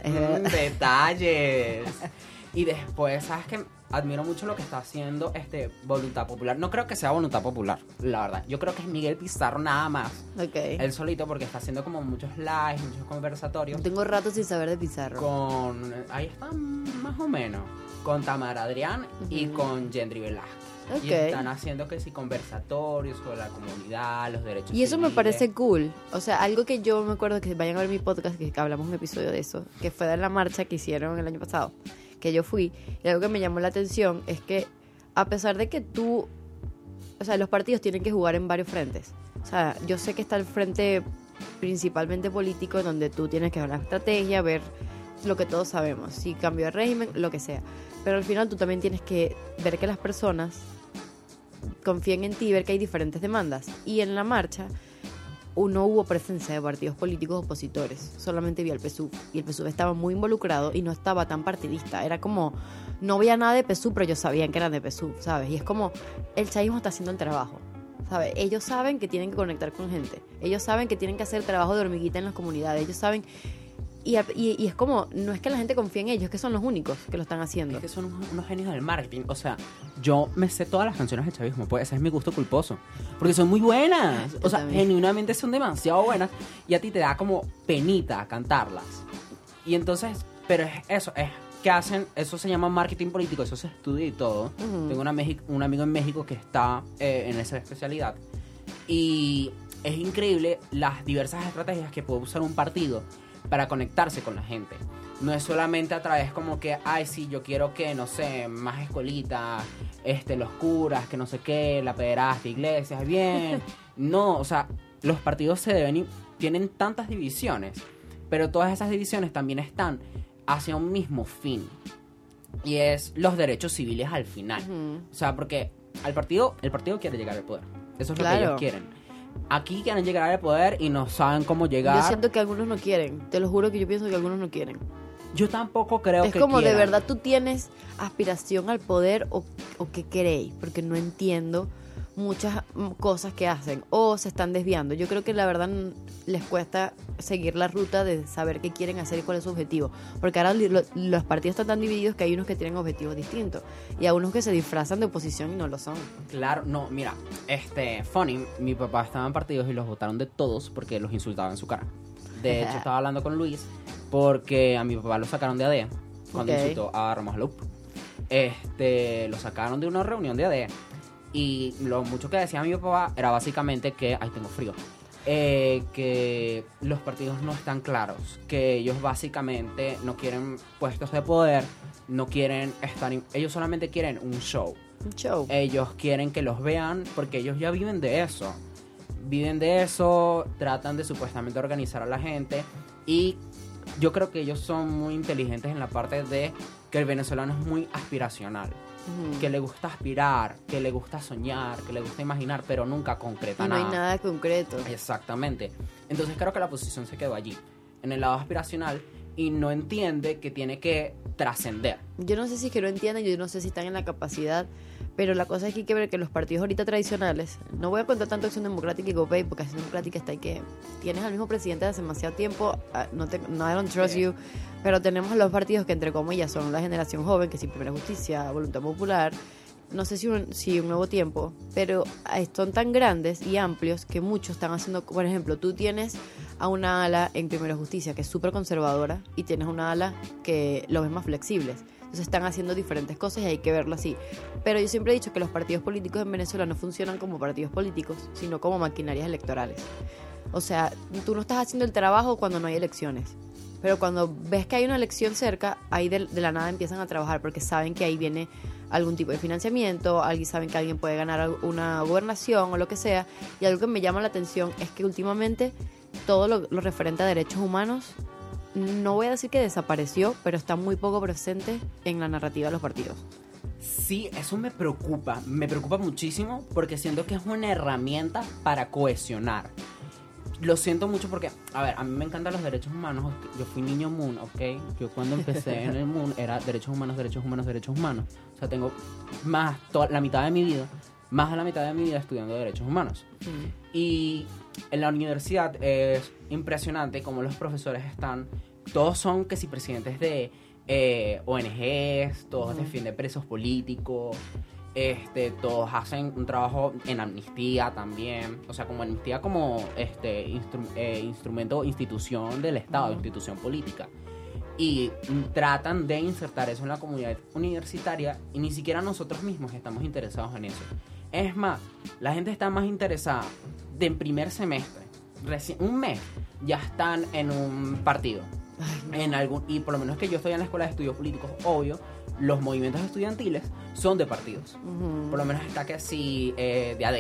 Es Mm, detalles. y después, ¿sabes qué? Admiro mucho lo que está haciendo este Voluntad Popular. No creo que sea Voluntad Popular, la verdad. Yo creo que es Miguel Pizarro nada más. Ok. Él solito porque está haciendo como muchos lives, muchos conversatorios Tengo rato sin saber de Pizarro. con ahí están más o menos con Tamara Adrián y con Gendry Velázquez Ok. y están haciendo que sí conversatorios sobre la comunidad los derechos Y eso me parece cool. O sea, algo que yo me acuerdo que vayan a ver mi podcast, que hablamos un episodio de eso, que fue de la marcha que hicieron el año pasado, que yo fui. Y algo que me llamó la atención es que, a pesar de que tú. O sea, los partidos tienen que jugar en varios frentes. O sea, yo sé que está el frente principalmente político, donde tú tienes que ver la estrategia, ver lo que todos sabemos, si cambio de régimen, lo que sea. Pero al final tú también tienes que ver que las personas confíen en ti, ver que hay diferentes demandas. Y en la marcha no hubo presencia de partidos políticos opositores, solamente vi al PSUV. Y el PSUV estaba muy involucrado y no estaba tan partidista. Era como, no veía nada de PSUV, pero ellos sabían que eran de PSUV, ¿sabes? Y es como, el chavismo está haciendo el trabajo. ¿sabes? Ellos saben que tienen que conectar con gente. Ellos saben que tienen que hacer trabajo de hormiguita en las comunidades. Ellos saben y, y, es como, no es que la gente confíe en ellos, es que son los únicos que lo están haciendo. Es que son unos, genios del marketing. O sea, yo me sé todas las canciones del chavismo, pues ese es mi gusto culposo. Porque son muy buenas. O sea, genuinamente son demasiado buenas. Y a ti te da como penita cantarlas. Y entonces, pero es eso, es que hacen, eso se llama marketing político, eso se estudia y todo. Tengo una un amigo en México que está eh, en esa especialidad. Y es increíble las diversas estrategias que puede usar un partido para conectarse con la gente. No es solamente a través como que, ay, sí, yo quiero que, no sé, más escuelitas, este, los curas, que no sé qué, la pederasta, iglesias, bien. No, o sea, los partidos se deben, tienen tantas divisiones, pero todas esas divisiones también están hacia un mismo fin. Y es los derechos civiles al final. O sea, porque al partido, el partido quiere llegar al poder. Eso es lo que ellos quieren aquí quieren llegar al poder y no saben cómo llegar. Yo siento que algunos no quieren. Te lo juro que yo pienso que algunos no quieren. Yo tampoco creo que. Es como de verdad tú tienes aspiración al poder o, o qué queréis, porque no entiendo muchas mm, cosas que hacen o se están desviando. Yo creo que la verdad les cuesta seguir la ruta de saber qué quieren hacer y cuál es su objetivo. Porque ahora los partidos están tan divididos que hay unos que tienen objetivos distintos y hay unos que se disfrazan de oposición y no lo son. Claro, no, mira, este, funny, mi papá estaba en partidos y los votaron de todos porque los insultaban en su cara. De hecho, estaba hablando con Luis porque a mi papá lo sacaron de ADEA cuando insultó a Ramos Este, lo sacaron de una reunión de ADEA y lo mucho que decía mi papá era básicamente que, ay, tengo frío, eh, que los partidos no están claros, que ellos básicamente no quieren puestos de poder, no quieren estar, ellos solamente quieren un show. Un show. Ellos quieren que los vean porque ellos ya viven de eso. Viven de eso, tratan de supuestamente organizar a la gente y yo creo que ellos son muy inteligentes en la parte de que el venezolano es muy aspiracional que le gusta aspirar, que le gusta soñar, que le gusta imaginar, pero nunca concreta nada. No hay nada concreto. Exactamente. Entonces creo que la posición se quedó allí, en el lado aspiracional, y no entiende que tiene que trascender. Yo no sé si es que no entienden, yo no sé si están en la capacidad, pero la cosa es que hay que ver que los partidos ahorita tradicionales, no voy a contar tanto Acción Democrática y GoPay, porque Acción Democrática está ahí que tienes al mismo presidente hace demasiado tiempo, ah, no, te, no I don't trust you, pero tenemos los partidos que entre comillas son la generación joven, que sí, Primera Justicia, Voluntad Popular, no sé si un, si un nuevo tiempo, pero son tan grandes y amplios que muchos están haciendo, por ejemplo, tú tienes a una ala en Primera Justicia que es súper conservadora y tienes una ala que lo ves más flexibles. Entonces están haciendo diferentes cosas y hay que verlo así. Pero yo siempre he dicho que los partidos políticos en Venezuela no funcionan como partidos políticos, sino como maquinarias electorales. O sea, tú no estás haciendo el trabajo cuando no hay elecciones. Pero cuando ves que hay una elección cerca, ahí de, la nada empiezan a trabajar porque saben que ahí viene algún tipo de financiamiento, alguien saben que alguien puede ganar una gobernación o lo que sea. Y algo que me llama la atención es que últimamente todo lo, referente a derechos humanos, no voy a decir que desapareció, pero está muy poco presente en la narrativa de los partidos. Sí, eso me preocupa, me preocupa muchísimo porque siento que es una herramienta para cohesionar lo siento mucho porque, a ver, a mí me encantan los derechos humanos. Yo fui niño Moon, ¿ok? Yo cuando empecé en el Moon era derechos humanos, derechos humanos, derechos humanos. O sea, tengo más, toda, la mitad de mi vida, más de la mitad de mi vida estudiando derechos humanos. Mm. Y en la universidad es impresionante cómo los profesores están, todos son que si presidentes de eh, ONGs, todos defienden presos políticos. Este, todos hacen un trabajo en amnistía también, o sea, como amnistía como este eh, instrumento, institución del Estado, institución política. Y tratan de insertar eso en la comunidad universitaria y ni siquiera nosotros mismos estamos interesados en eso. Es más, la gente está más interesada de en primer semestre, un mes, ya están en un partido. En algún, y por lo menos que yo estoy en la escuela de estudios políticos, obvio, los movimientos estudiantiles son de partidos. Por lo menos está que así eh, de AD,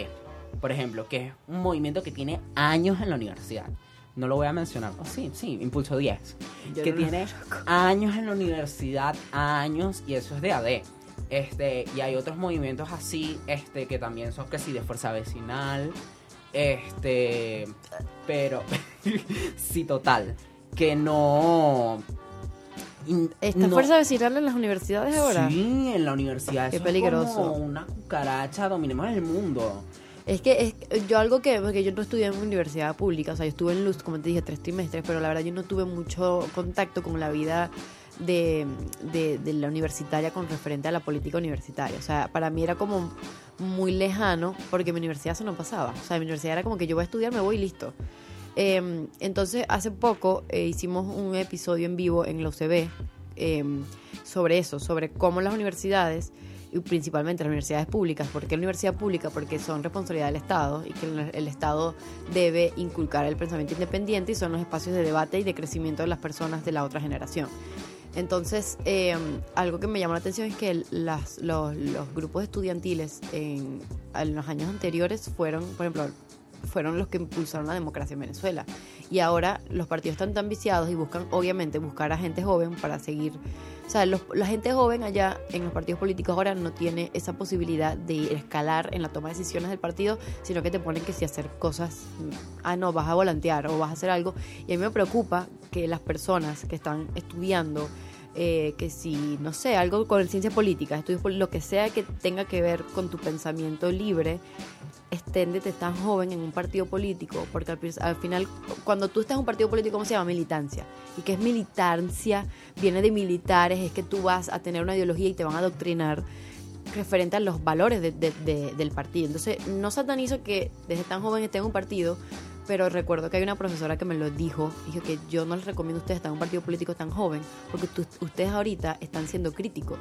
por ejemplo, que es un movimiento que tiene años en la universidad. no lo voy a mencionar. Oh, sí, sí, Impulso 10. Yo que no tiene años en la universidad, años, y eso es de AD. Este, y hay otros movimientos así, este, que también son que sí de fuerza vecinal. Este, pero sí, total. Que no. in- ¿Esta no- fuerza vecinal en las universidades ahora? Sí, en la universidad. Qué eso peligroso. Es como una cucaracha, dominemos el mundo. Es que es, yo algo que, porque yo no estudié en universidad pública, o sea, yo estuve en Luz, como te dije, tres trimestres, pero la verdad yo no tuve mucho contacto con la vida de, de, de la universitaria con referente a la política universitaria. O sea, para mí era como muy lejano, porque mi universidad eso no pasaba. O sea, mi universidad era como que yo voy a estudiar, me voy y listo. Eh, entonces, hace poco eh, hicimos un episodio en vivo en la UCB eh, sobre eso, sobre cómo las universidades, y principalmente las universidades públicas, ¿por qué la universidad pública? Porque son responsabilidad del Estado y que el, Estado debe inculcar el pensamiento independiente y son los espacios de debate y de crecimiento de las personas de la otra generación. Entonces, eh, algo que me llamó la atención es que los, grupos estudiantiles en los años anteriores fueron, por ejemplo, fueron los que impulsaron la democracia en Venezuela. Y ahora los partidos están tan viciados y buscan, obviamente, buscar a gente joven para seguir. O sea, los- la gente joven allá en los partidos políticos ahora no tiene esa posibilidad de escalar en la toma de decisiones del partido, sino que te ponen que si hacer cosas, ah, no, vas a volantear o vas a hacer algo. Y a mí me preocupa que las personas que están estudiando, eh, que si, no sé, algo con ciencia política, estudios lo que sea que tenga que ver con tu pensamiento libre, estén desde tan joven en un partido político, porque al, al final, cuando tú estás en un partido político, ¿cómo se llama? Militancia. ¿Y qué es militancia? Viene de militares, es que tú vas a tener una ideología y te van a adoctrinar referente a los valores de- de- de- del partido. Entonces, no satanizo que desde tan joven esté en un partido, pero recuerdo que hay una profesora que me lo dijo, dijo que yo no les recomiendo a ustedes estar en un partido político tan joven, porque ustedes ahorita están siendo críticos.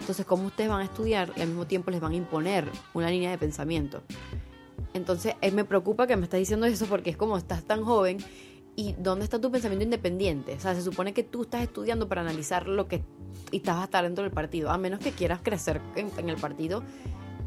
Entonces, ¿cómo ustedes van a estudiar y al mismo tiempo les van a imponer una línea de pensamiento? Entonces, eh, me preocupa que me estás diciendo eso porque es como estás tan joven y ¿dónde está tu pensamiento independiente? O sea, se supone que tú estás estudiando para analizar lo que y estás a estar dentro del partido, a menos que quieras crecer en, en el partido,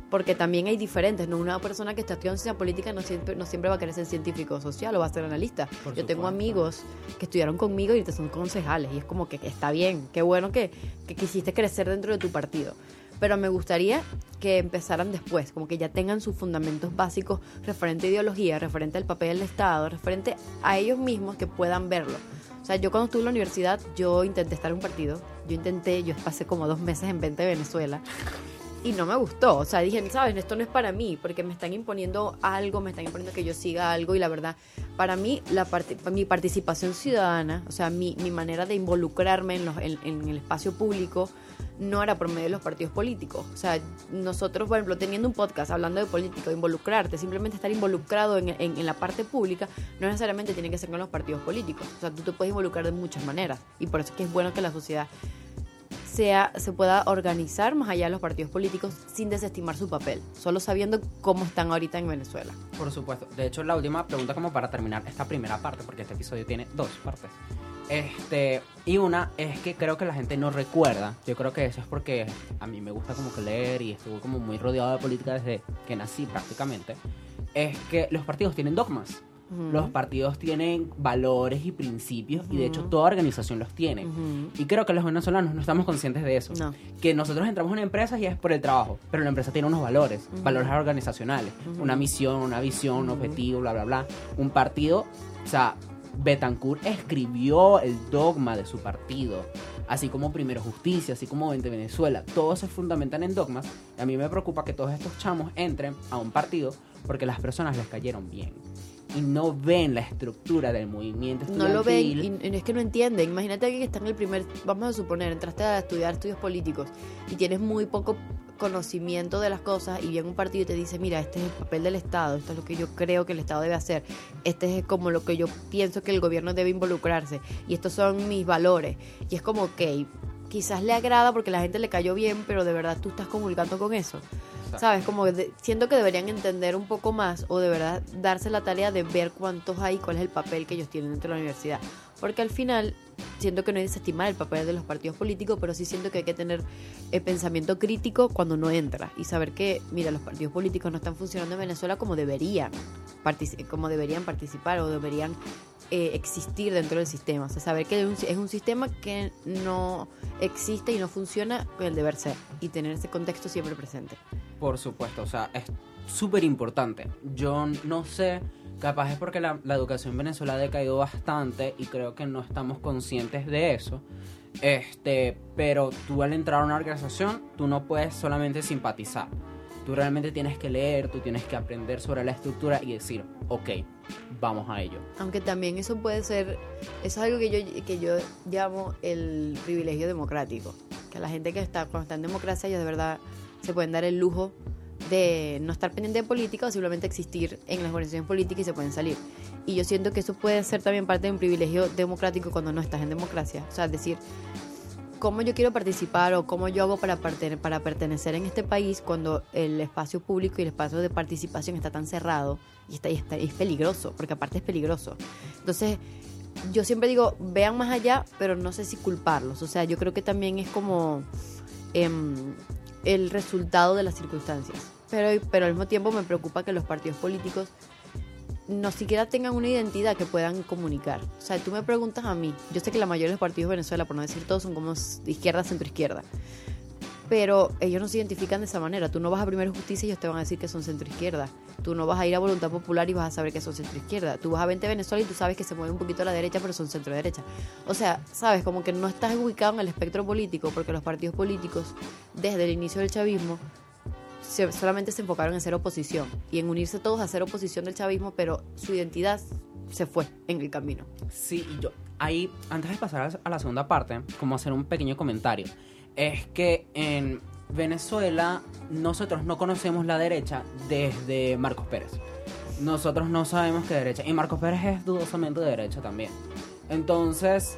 porque también hay diferentes, ¿no? Una persona que está estudiando ciencia política no siempre, no siempre va a querer ser científico social o va a ser analista. Por Yo tengo supuesto. amigos que estudiaron conmigo y ahorita son concejales y es como que está bien, qué bueno que, que quisiste crecer dentro de tu partido. Pero me gustaría que empezaran después, como que ya tengan sus fundamentos básicos referente a ideología, referente al papel del Estado, referente a ellos mismos que puedan verlo. O sea, yo cuando estuve en la universidad, yo intenté estar en un partido, yo intenté, yo pasé como dos meses en 20 Venezuela y no me gustó. O sea, dije, sabes, esto no es para mí, porque me están imponiendo algo, me están imponiendo que yo siga algo y la verdad, para mí, la parte, mi participación ciudadana, o sea, mi, mi manera de involucrarme en, los, en, el espacio público, no era por medio de los partidos políticos. O sea, nosotros, por ejemplo, teniendo un podcast hablando de política, involucrarte, simplemente estar involucrado en- en la parte pública, no necesariamente tiene que ser con los partidos políticos. O sea, tú te puedes involucrar de muchas maneras. Y por eso es que es bueno que la sociedad sea, se pueda organizar más allá de los partidos políticos sin desestimar su papel, solo sabiendo cómo están ahorita en Venezuela. Por supuesto. De hecho, la última pregunta como para terminar esta primera parte, porque este episodio tiene dos partes. Este, y una es que creo que la gente no recuerda. Yo creo que eso es porque a mí me gusta como que leer y estuve como muy rodeado de política desde que nací prácticamente. Es que los partidos tienen dogmas. Los partidos tienen valores y principios y de hecho toda organización los tiene. Y creo que los venezolanos no estamos conscientes de eso. No. Que nosotros entramos en una empresa y es por el trabajo, pero la empresa tiene unos valores, valores organizacionales, una misión, una visión, un objetivo, bla, bla, bla. Un partido, o sea, Betancourt escribió el dogma de su partido, así como Primero Justicia, así como 20 Venezuela. Todos se fundamentan en dogmas. Y a mí me preocupa que todos estos chamos entren a un partido porque las personas les cayeron bien. Y no ven la estructura del movimiento No lo ven y, y es que no entienden. Imagínate alguien que está en el primer, vamos a suponer, entraste a estudiar estudios políticos y tienes muy poco conocimiento de las cosas y viene un partido y te dice, mira, este es el papel del Estado, esto es lo que yo creo que el Estado debe hacer, este es como lo que yo pienso que el gobierno debe involucrarse y estos son mis valores. Y es como, ok, quizás le agrada porque la gente le cayó bien, pero de verdad tú estás comulgando con eso. ¿Sabes? Como de- siento que deberían entender un poco más o de verdad darse la tarea de ver cuántos hay y cuál es el papel que ellos tienen dentro de la universidad. Porque al final siento que no hay que desestimar el papel de los partidos políticos, pero sí siento que hay que tener el pensamiento crítico cuando uno entra y saber que, mira, los partidos políticos no están funcionando en Venezuela como deberían, como deberían participar o deberían eh, existir dentro del sistema. O sea, saber que es un sistema que no existe y no funciona con el deber ser. Y tener ese contexto siempre presente. Por supuesto, o sea, es súper importante. Yo no sé, capaz es porque la, educación en Venezuela ha decaído bastante y creo que no estamos conscientes de eso. Este, pero tú al entrar a una organización, tú no puedes solamente simpatizar. Tú realmente tienes que leer, tú tienes que aprender sobre la estructura y decir, ok, vamos a ello. Aunque también eso puede ser, eso es algo que yo, que yo llamo el privilegio democrático. Que la gente que está, cuando está en democracia, ellos de verdad se pueden dar el lujo de no estar pendiente de política o simplemente existir en las organizaciones políticas y se pueden salir. Y yo siento que eso puede ser también parte de un privilegio democrático cuando no estás en democracia. O sea, decir, cómo yo quiero participar o cómo yo hago para, parte- para pertenecer en este país cuando el espacio público y el espacio de participación está tan cerrado y está, y está- y es peligroso, porque aparte es peligroso. Entonces, yo siempre digo, vean más allá, pero no sé si culparlos. O sea, yo creo que también es como em, el resultado de las circunstancias. Pero, pero al mismo tiempo me preocupa que los partidos políticos no siquiera tengan una identidad que puedan comunicar. O sea, tú me preguntas a mí, yo sé que la mayoría de los partidos de Venezuela, por no decir todos, son como izquierda, centro izquierda. Pero ellos no se identifican de esa manera. Tú no vas a Primero Justicia y ellos te van a decir que son centro izquierda. Tú no vas a ir a Voluntad Popular y vas a saber que son centro izquierda. Tú vas a 20 Venezuela y tú sabes que se mueve un poquito a la derecha, pero son centro derecha. O sea, sabes, como que no estás ubicado en el espectro político, porque los partidos políticos, desde el inicio del chavismo, solamente se enfocaron en ser oposición y en unirse todos a ser oposición del chavismo, pero su identidad se fue en el camino. Sí, yo, ahí, antes de pasar a la segunda parte, como hacer un pequeño comentario, es que en Venezuela nosotros no conocemos la derecha desde Marcos Pérez. Nosotros no sabemos qué derecha. Y Marcos Pérez es dudosamente de derecha también. Entonces,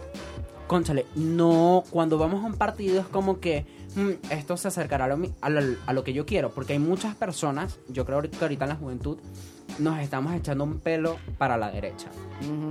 conchale, no, cuando vamos a un partido es como que "Mm, esto se acercará a lo, a lo- a lo que yo quiero. Porque hay muchas personas, yo creo que ahorita en la juventud, nos estamos echando un pelo para la derecha.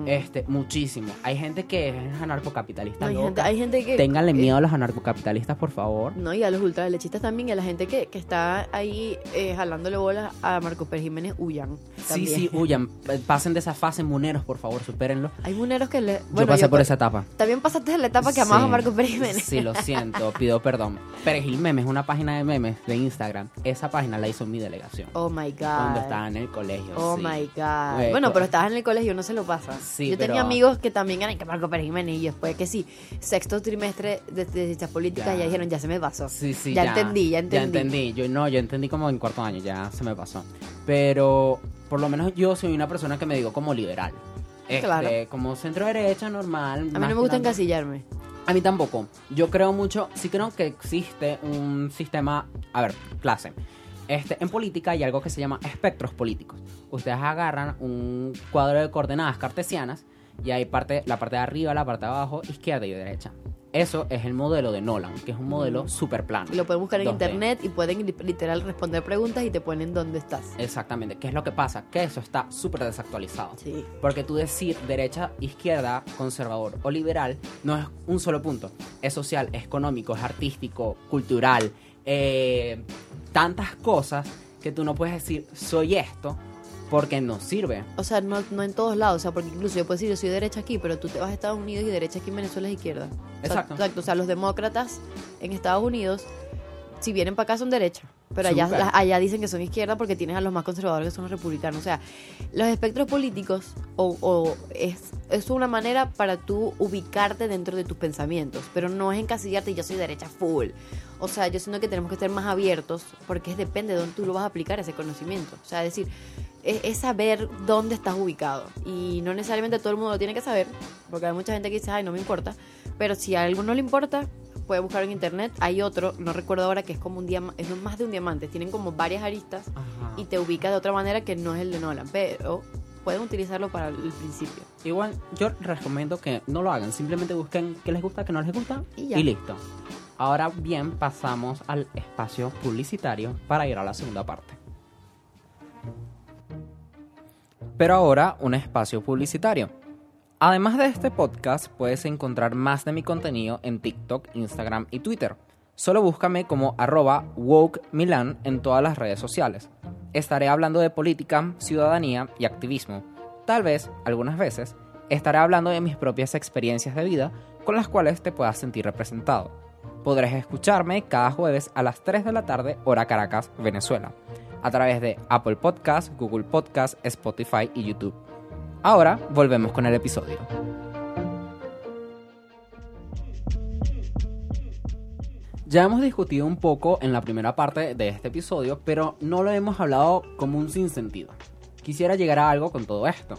Este, muchísimo. Hay gente que es anarcocapitalista. No, hay, loca. gente, hay gente que... Ténganle que- miedo a los anarcocapitalistas, por favor. No, y a los ultraderechistas también, y a la gente que, que está ahí eh, jalándole bolas a Marcos Pérez Jiménez, huyan. Sí, también. sí, huyan. Eh, Pasen de esa fase, muneros, por favor, supérenlo. Hay muneros que le... yo pasé por esa etapa. También pasaste de la etapa que amabas a Sí. Marcos Pérez Jiménez. Sí, lo siento, pido perdón. Perejil Memes, una página de memes de Instagram. Esa página la hizo mi delegación. Oh my God. Cuando estaba en el colegio. Oh sí. my God. Bueno, pero estabas en el colegio, no se lo pasa. Sí, Yo tenía amigos que también eran que Marco Pérez Jiménez y después que sí, sexto trimestre de, de ciencias políticas Ya. ya. dijeron, ya se me pasó. Sí, sí, ya, entendí, ya entendí. Ya entendí. Yo no, yo entendí como en cuarto año, ya se me pasó. Pero por lo menos yo soy una persona que me digo como liberal. Este, Claro. como centro derecha, normal. A mí no me gusta encasillarme. A mí tampoco. Yo creo mucho, sí creo que existe un sistema, a ver, clase. Este, en política hay algo que se llama espectros políticos. Ustedes agarran un cuadro de coordenadas cartesianas y hay parte, la parte de arriba, la parte de abajo, izquierda y derecha. Eso es el modelo de Nolan, que es un modelo Mm. super plano. Y lo pueden buscar en 2D. internet y pueden li- literal responder preguntas y te ponen dónde estás. Exactamente. ¿Qué es lo que pasa? Que eso está súper desactualizado. Sí. Porque tú decir derecha, izquierda, conservador o liberal no es un solo punto. Es social, es económico, es artístico, cultural, eh, tantas cosas que tú no puedes decir soy esto porque no sirve. O sea, no, no en todos lados. O sea, porque incluso yo puedo decir, yo soy derecha aquí, pero tú te vas a Estados Unidos y derecha aquí en Venezuela es izquierda. O sea, Exacto. exacto. O sea, los demócratas en Estados Unidos, si vienen para acá son derecha. Pero allá, allá dicen que son izquierda porque tienes a los más conservadores que son los republicanos. O sea, los espectros políticos o, o es, es una manera para tú ubicarte dentro de tus pensamientos, pero no es encasillarte y yo soy derecha full. O sea, yo siento que tenemos que estar más abiertos porque depende de dónde tú lo vas a aplicar ese conocimiento. O sea, es decir, es, es saber dónde estás ubicado. Y no necesariamente todo el mundo lo tiene que saber, porque hay mucha gente que dice, ay, no me importa. Pero si a alguno le importa, puede buscar en internet. Hay otro, no recuerdo ahora, que es como un diamante, es más de un diamante. Tienen como varias aristas y te ubica de otra manera que no es el de Nolan. Pero pueden utilizarlo para el principio. Igual yo recomiendo que no lo hagan, simplemente busquen qué les gusta, qué no les gusta Y ya. listo. Ahora bien, pasamos al espacio publicitario para ir a la segunda parte. Pero ahora un espacio publicitario. Además de este podcast, puedes encontrar más de mi contenido en TikTok, Instagram y Twitter. Solo búscame como arroba wokemilan en todas las redes sociales. Estaré hablando de política, ciudadanía y activismo. Tal vez, algunas veces, estaré hablando de mis propias experiencias de vida con las cuales te puedas sentir representado. Podrás escucharme cada jueves a las 3 de la tarde, hora Caracas, Venezuela, a través de Apple Podcast, Google Podcast, Spotify y YouTube. Ahora volvemos con el episodio. Ya hemos discutido un poco en la primera parte de este episodio, pero no lo hemos hablado como un sinsentido. Quisiera llegar a algo con todo esto.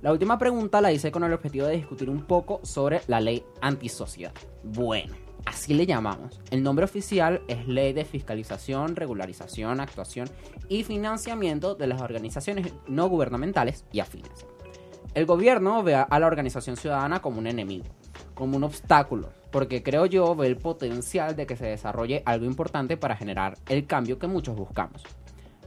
La última pregunta la hice con el objetivo de discutir un poco sobre la ley antisocial. Bueno, así le llamamos. El nombre oficial es Ley de Fiscalización, Regularización, Actuación y Financiamiento de las Organizaciones No Gubernamentales y Afines. El gobierno ve a la organización ciudadana como un enemigo, como un obstáculo, porque creo yo ve el potencial de que se desarrolle algo importante para generar el cambio que muchos buscamos.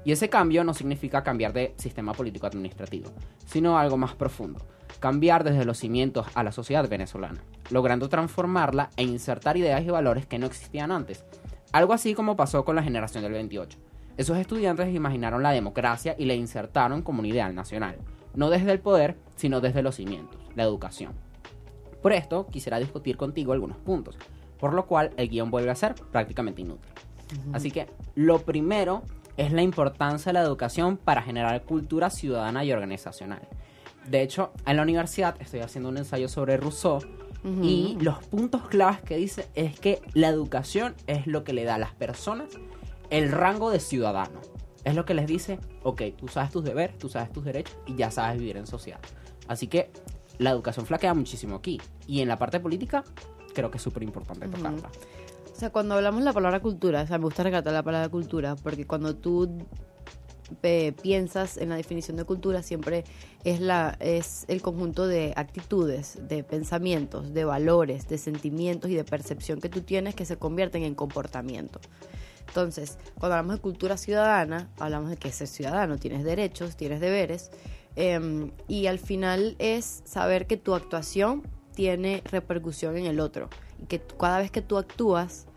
Y ese cambio no significa cambiar de sistema político administrativo, sino algo más profundo, cambiar desde los cimientos a la sociedad venezolana, logrando transformarla e insertar ideas y valores que no existían antes. Algo así como pasó con la generación del 28. Esos estudiantes imaginaron la democracia y la insertaron como un ideal nacional, no desde el poder, sino desde los cimientos, la educación. Por esto quisiera discutir contigo algunos puntos, por lo cual el guion vuelve a ser prácticamente inútil. Así que lo primero es la importancia de la educación para generar cultura ciudadana y organizacional. De hecho, en la universidad estoy haciendo un ensayo sobre Rousseau y los puntos claves que dice es que la educación es lo que le da a las personas el rango de ciudadano. Es lo que les dice, ok, tú sabes tus deberes, tú sabes tus derechos y ya sabes vivir en sociedad. Así que la educación flaquea muchísimo aquí. Y en la parte política, creo que es súper importante tocarla. O sea, cuando hablamos de la palabra cultura, o sea, me gusta recatar la palabra cultura, porque cuando tú eh, piensas en la definición de cultura, siempre es, la, es el conjunto de actitudes, de pensamientos, de valores, de sentimientos y de percepción que tú tienes que se convierten en comportamiento. Entonces, cuando hablamos de cultura ciudadana, hablamos de que ser ciudadano, tienes derechos, tienes deberes, em, y al final es saber que tu actuación tiene repercusión en el otro y que cada vez que tú actúas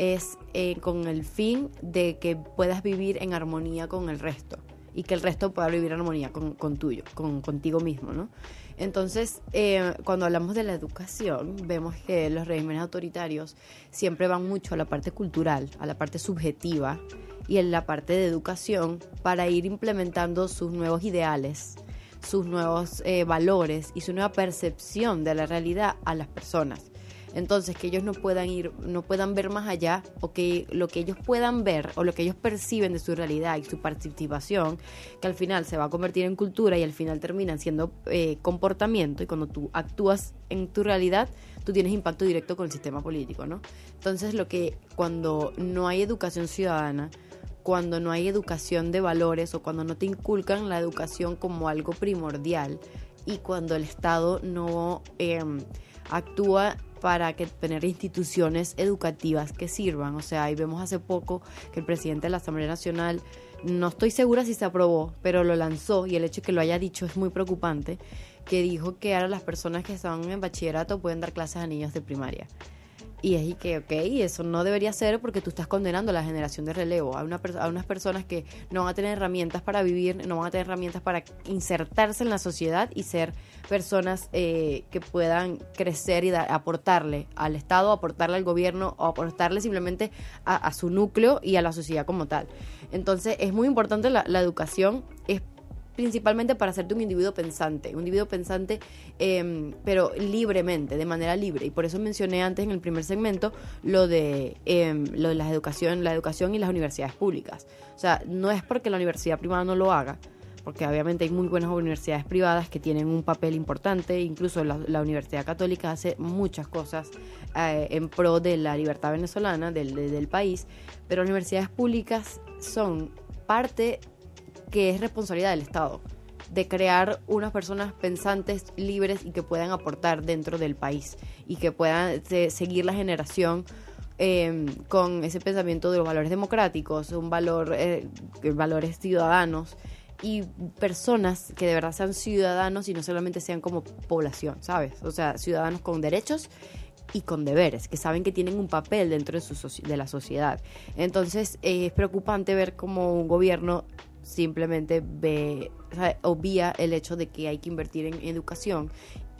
es eh, con el fin de que puedas vivir en armonía con el resto y que el resto pueda vivir en armonía con, con tuyo, con, contigo mismo, ¿no? Entonces, eh, cuando hablamos de la educación, vemos que los regímenes autoritarios siempre van mucho a la parte cultural, a la parte subjetiva y en la parte de educación para ir implementando sus nuevos ideales, sus nuevos eh, valores y su nueva percepción de la realidad a las personas. Entonces, que ellos no puedan ir, no puedan ver más allá, o que lo que ellos puedan ver, o lo que ellos perciben de su realidad y su participación, que al final se va a convertir en cultura y al final terminan siendo eh, comportamiento, y cuando tú actúas en tu realidad, tú tienes impacto directo con el sistema político, ¿no? Entonces, lo que cuando no hay educación ciudadana, cuando no hay educación de valores o cuando no te inculcan la educación como algo primordial y cuando el Estado no em, actúa para que tener instituciones educativas que sirvan. O sea, ahí vemos hace poco que el presidente de la Asamblea Nacional, no estoy segura si se aprobó, pero lo lanzó y el hecho de que lo haya dicho es muy preocupante, que dijo que ahora las personas que están en bachillerato pueden dar clases a niños de primaria. Y es que, ok, eso no debería ser porque tú estás condenando a la generación de relevo, a, una, a unas personas que no van a tener herramientas para vivir, no van a tener herramientas para insertarse en la sociedad y ser personas eh, que puedan crecer y aportarle al Estado, aportarle al gobierno o aportarle simplemente a, su núcleo y a la sociedad como tal. Entonces es muy importante la, la educación, es principalmente para hacerte un individuo pensante, un individuo pensante, em, pero libremente, de manera libre. Y por eso mencioné antes en el primer segmento lo de, eh, lo de la educación, la educación y las universidades públicas. O sea, no es porque la universidad privada no lo haga, porque obviamente hay muy buenas universidades privadas que tienen un papel importante, incluso la, Universidad Católica hace muchas cosas eh, en pro de la libertad venezolana, del, del país, pero las universidades públicas son parte que es responsabilidad del Estado, de crear unas personas pensantes, libres y que puedan aportar dentro del país y que puedan seguir la generación em, con ese pensamiento de los valores democráticos, un valor, eh, valores ciudadanos y personas que de verdad sean ciudadanos y no solamente sean como población, ¿sabes? O sea, ciudadanos con derechos y con deberes, que saben que tienen un papel dentro de, su de la sociedad. Entonces eh, es preocupante ver cómo un gobierno simplemente ve, o sea, obvia el hecho de que hay que invertir en educación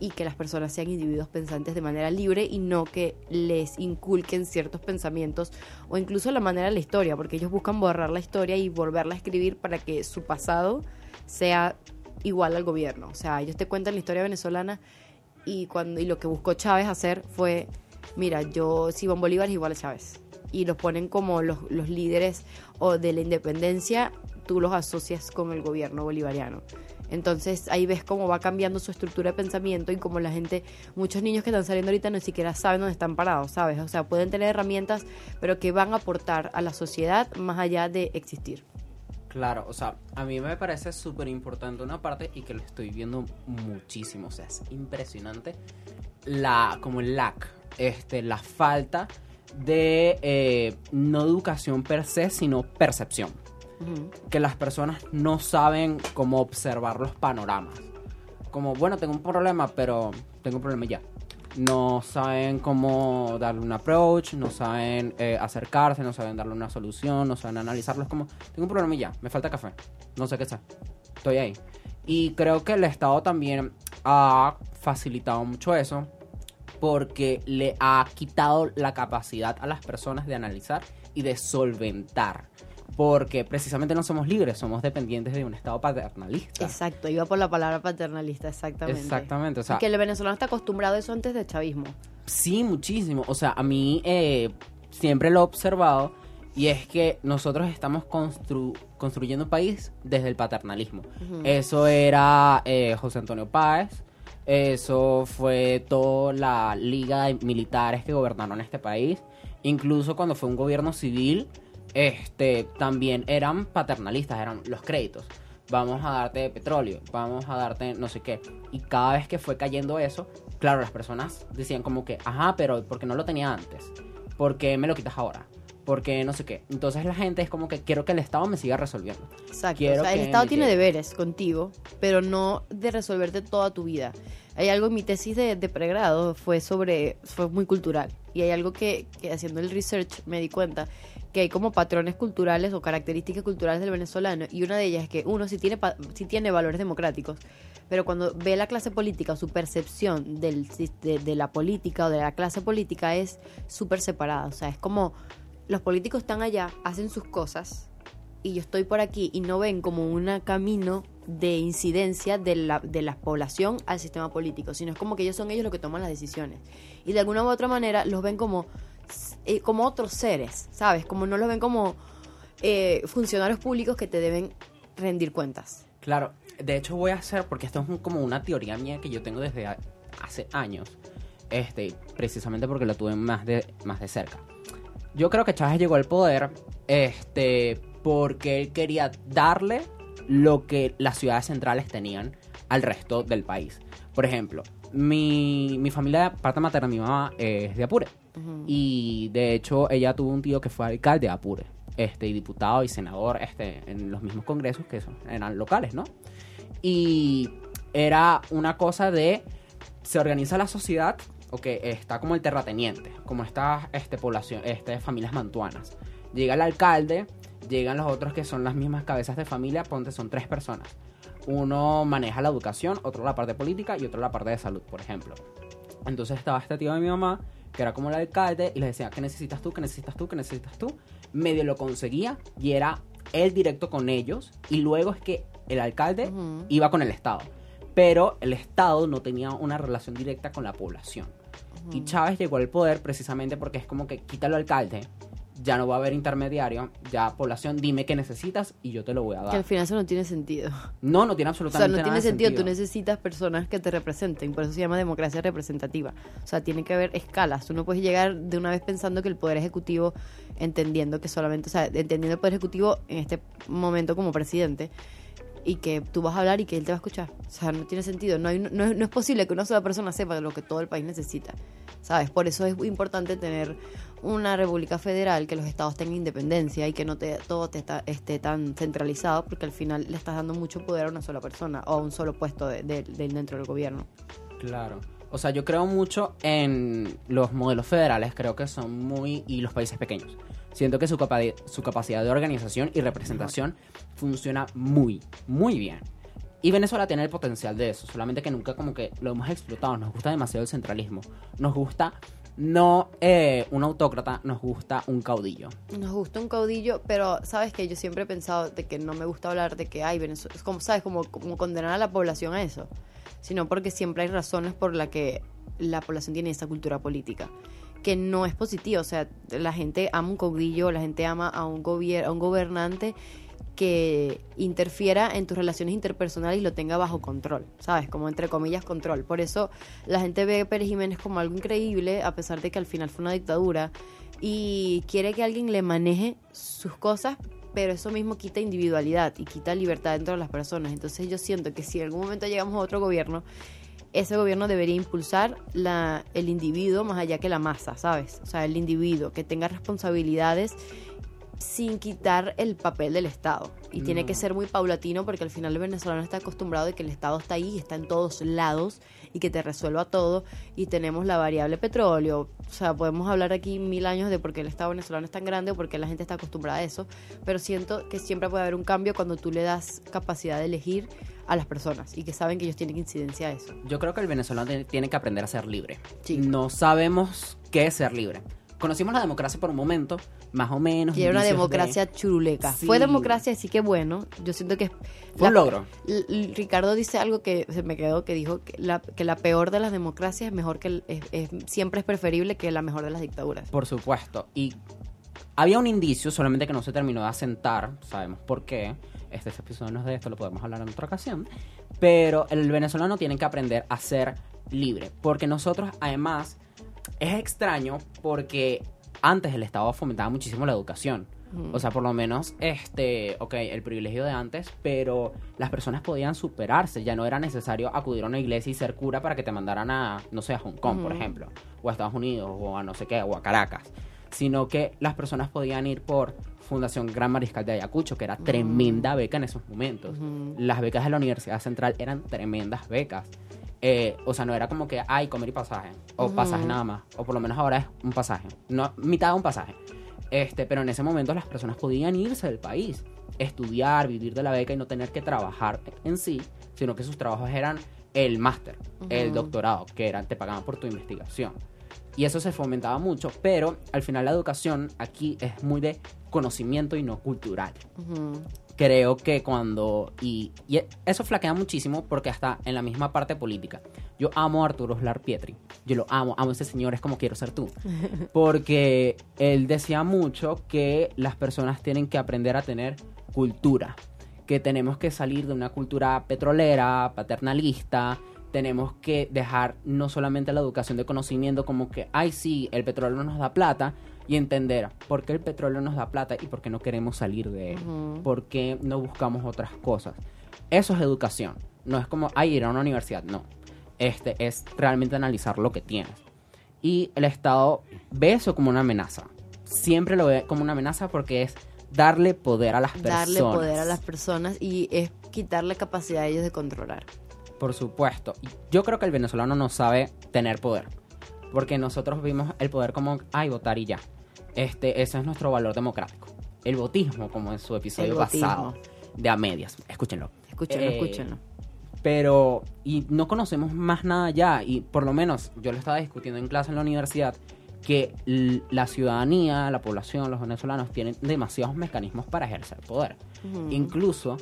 y que las personas sean individuos pensantes de manera libre y no que les inculquen ciertos pensamientos o incluso la manera de la historia, porque ellos buscan borrar la historia y volverla a escribir para que su pasado sea igual al gobierno. O sea, ellos te cuentan la historia venezolana y cuando y lo que buscó Chávez hacer fue, mira, yo Simón Bolívar es igual a Chávez y los ponen como los, los líderes o de la independencia, tú los asocias con el gobierno bolivariano. Entonces ahí ves cómo va cambiando su estructura de pensamiento y como la gente, muchos niños que están saliendo ahorita ni siquiera saben dónde están parados, ¿sabes? O sea, pueden tener herramientas, pero que van a aportar a la sociedad más allá de existir. Claro, o sea, a mí me parece súper importante una parte y que lo estoy viendo muchísimo, o sea, es impresionante la, como el lack, este, la falta de eh, no educación per se, sino percepción. Que las personas no saben cómo observar los panoramas. Como, bueno, tengo un problema, pero tengo un problema ya. No saben cómo darle un approach, no saben eh, acercarse, no saben darle una solución, no saben analizarlos como, tengo un problema ya, me falta café, no sé qué sea, estoy ahí. Y creo que el Estado también ha facilitado mucho eso porque le ha quitado la capacidad a las personas de analizar y de solventar. Porque precisamente no somos libres, somos dependientes de un Estado paternalista. Exacto, iba por la palabra paternalista, exactamente. Exactamente, o sea, que el venezolano está acostumbrado a eso antes del chavismo. Sí, muchísimo. O sea, a mí eh, siempre lo he observado y es que nosotros estamos constru- construyendo un país desde el paternalismo. Eso era eh, José Antonio Páez, eso fue toda la liga de militares que gobernaron este país. Incluso cuando fue un gobierno civil, este, también eran paternalistas, eran los créditos. Vamos a darte petróleo, vamos a darte no sé qué. Y cada vez que fue cayendo eso, claro, las personas decían como que, ajá, pero ¿por qué no lo tenía antes? ¿Por qué me lo quitas ahora? ¿Por qué no sé qué? Entonces la gente es como que quiero que el Estado me siga resolviendo. Exacto. Quiero o sea, el Estado tiene llegue. deberes contigo, pero no de resolverte toda tu vida. Hay algo en mi tesis de, de pregrado, fue sobre, fue muy cultural. Y hay algo que, que haciendo el research me di cuenta que hay como patrones culturales o características culturales del venezolano. Y una de ellas es que uno sí tiene, sí tiene valores democráticos, pero cuando ve la clase política su percepción del, de la política o de la clase política es súper separada. O sea, es como los políticos están allá, hacen sus cosas y yo estoy por aquí y no ven como un camino de incidencia de la, de la población al sistema político, sino es como que ellos son ellos los que toman las decisiones. Y de alguna u otra manera los ven como, eh, como otros seres, ¿sabes? Como no los ven como eh, funcionarios públicos que te deben rendir cuentas. Claro, de hecho voy a hacer, porque esto es como una teoría mía que yo tengo desde hace años, este, precisamente porque lo tuve más de, más de cerca. Yo creo que Chávez llegó al poder, este, porque él quería darle lo que las ciudades centrales tenían al resto del país. Por ejemplo, mi, mi familia, parte materna, mi mamá es de Apure. Y de hecho, ella tuvo un tío que fue alcalde de Apure, este, y diputado y senador, este, en los mismos congresos que son, eran locales, ¿no? Y era una cosa de se organiza la sociedad, o que está como el terrateniente, como estas este, población, este, familias mantuanas. Llega el alcalde, llegan los otros que son las mismas cabezas de familia, ponte son tres personas. Uno maneja la educación, otro la parte política y otro la parte de salud, por ejemplo. Entonces estaba este tío de mi mamá, que era como el alcalde, y les decía, ¿qué necesitas tú? ¿Qué necesitas tú? ¿Qué necesitas tú? Medio lo conseguía y era él directo con ellos, y luego es que el alcalde iba con el Estado. Pero el Estado no tenía una relación directa con la población. Y Chávez llegó al poder precisamente porque es como que quítalo al alcalde, ya no va a haber intermediario, ya población, dime qué necesitas y yo te lo voy a Que al dar. final eso no tiene sentido. No, no tiene O sea, absolutamente no nada tiene de sentido. Tú necesitas personas que te representen. Por eso se llama democracia representativa. O sea, tiene que haber escalas. Tú no puedes llegar de una vez pensando que el Poder Ejecutivo, entendiendo que solamente, o sea, entendiendo el Poder Ejecutivo en este momento como presidente, y que tú vas a hablar y que él te va a escuchar. O sea, no tiene sentido. No, hay- no, es- no es posible que una sola persona sepa lo que todo el país necesita. ¿Sabes? Por eso es muy importante tener una república federal, que los estados tengan independencia y que no te, todo te está- esté tan centralizado, porque al final le estás dando mucho poder a una sola persona o a un solo puesto de, de- de- dentro del gobierno. Claro. O sea, yo creo mucho en los modelos federales, creo que son muy... y los países pequeños. Siento que su, capa- su capacidad de organización y representación funciona muy, muy bien. Y Venezuela tiene el potencial de eso, solamente que nunca como que lo hemos explotado. Nos gusta demasiado el centralismo. Nos gusta no eh, un autócrata, nos gusta un caudillo. Nos gusta un caudillo, pero sabes que yo siempre he pensado de que no me gusta hablar de que hay Venezuela, es como sabes, como, como condenar a la población a eso, sino porque siempre hay razones por las que la población tiene esa cultura política que no es positiva, o sea, la gente ama un caudillo, la gente ama a un a un gobernante que interfiera en tus relaciones interpersonales y lo tenga bajo control, ¿sabes? Como entre comillas control. Por eso la gente ve a Pérez Jiménez como algo increíble, a pesar de que al final fue una dictadura, y quiere que alguien le maneje sus cosas, pero eso mismo quita individualidad y quita libertad dentro de las personas. Entonces yo siento que si en algún momento llegamos a otro gobierno, ese gobierno debería impulsar el individuo más allá que la masa, ¿sabes? O sea, el individuo que tenga responsabilidades sin quitar el papel del Estado. Y tiene que ser muy paulatino porque al final el venezolano está acostumbrado de que el Estado está ahí, está en todos lados y que te resuelva todo. Y tenemos la variable petróleo. O sea, podemos hablar aquí mil años de por qué el Estado venezolano es tan grande o por qué la gente está acostumbrada a eso. Pero siento que siempre puede haber un cambio cuando tú le das capacidad de elegir a las personas y que saben que ellos tienen incidencia a eso. Yo creo que el venezolano tiene- tiene que aprender a ser libre. Sí. No sabemos qué es ser libre. Conocimos la democracia por un momento, más o menos. Y era una de- democracia churuleca. Sí. Fue democracia, así que bueno. Yo siento que... Fue un logro. Ricardo dice algo que se me quedó, que dijo que la, que la peor de las democracias es mejor que... el- es- es- siempre es preferible que la mejor de las dictaduras. Por supuesto. Y había un indicio, solamente que no se terminó de asentar. Sabemos por qué. Este, este episodio no es de esto, lo podemos hablar en otra ocasión. Pero el venezolano tiene que aprender a ser libre. Porque nosotros, además, es extraño porque antes el Estado fomentaba muchísimo la educación. O sea, por lo menos, este, ok, el privilegio de antes, pero las personas podían superarse. Ya no era necesario acudir a una iglesia y ser cura para que te mandaran a, no sé, a Hong Kong, por ejemplo, o a Estados Unidos, o a no sé qué, o a Caracas. Sino que las personas podían ir por Fundación Gran Mariscal de Ayacucho, que era tremenda beca en esos momentos. Las becas de la Universidad Central eran tremendas becas. Eh, o sea, no era como que hay comer y pasaje, o pasaje nada más, o por lo menos ahora es un pasaje, no mitad de un pasaje. Este, pero en ese momento las personas podían irse del país, estudiar, vivir de la beca y no tener que trabajar en sí, sino que sus trabajos eran el máster, el doctorado, que eran, te pagaban por tu investigación. Y eso se fomentaba mucho, pero al final la educación aquí es muy de conocimiento y no cultural Ujú. creo que cuando y, y eso flaquea muchísimo porque hasta en la misma parte política yo amo a Arturo Slar Pietri yo lo amo amo a ese señor es como quiero ser tú porque él decía mucho que las personas tienen que aprender a tener cultura que tenemos que salir de una cultura petrolera paternalista tenemos que dejar no solamente la educación de conocimiento como que, ay sí, el petróleo nos da plata, y entender por qué el petróleo nos da plata y por qué no queremos salir de él, Ujú. por qué no buscamos otras cosas. Eso es educación, no es como, ay, ir a una universidad, no. Este es realmente analizar lo que tienes. Y el Estado ve eso como una amenaza. Siempre lo ve como una amenaza porque es darle poder a las personas. Darle poder a las personas y es quitarle capacidad a ellos de controlar. Por supuesto. Yo creo que el venezolano no sabe tener poder. Porque nosotros vimos el poder como, ay, votar y ya. Este, ese es nuestro valor democrático. El votismo, como en su episodio pasado. De a medias. Escúchenlo. Escúchenlo, Eh, escúchenlo. Pero, y no conocemos más nada ya. Y por lo menos, yo lo estaba discutiendo en clase en la universidad, que la ciudadanía, la población, los venezolanos tienen demasiados mecanismos para ejercer poder. Incluso,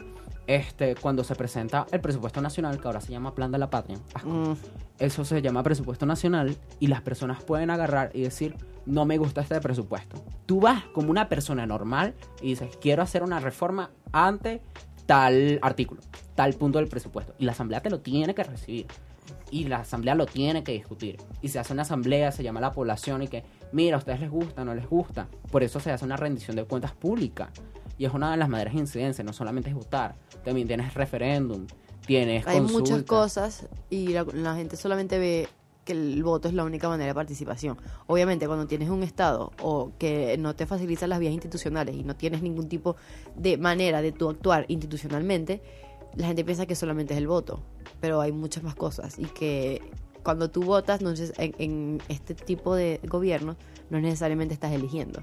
este, cuando se presenta el presupuesto nacional, que ahora se llama Plan de la Patria, asco, Mm, eso se llama presupuesto nacional y las personas pueden agarrar y decir, no me gusta este presupuesto. Tú vas como una persona normal y dices, quiero hacer una reforma ante tal artículo, tal punto del presupuesto. Y la asamblea te lo tiene que recibir. Y la asamblea lo tiene que discutir. Y se hace una asamblea, se llama a la población y que, mira, a ustedes les gusta, no les gusta. Por eso se hace una rendición de cuentas pública. Y es una de las mayores incidencias, no solamente es votar, también tienes referéndum, tienes Hay muchas cosas y la, la gente solamente ve que el voto es la única manera de participación. Obviamente, cuando tienes un Estado o que no te facilita las vías institucionales y no tienes ningún tipo de manera de tú actuar institucionalmente, la gente piensa que solamente es el voto. Pero hay muchas más cosas y que cuando tú votas, no neces- en, en este tipo de gobierno, no necesariamente estás eligiendo.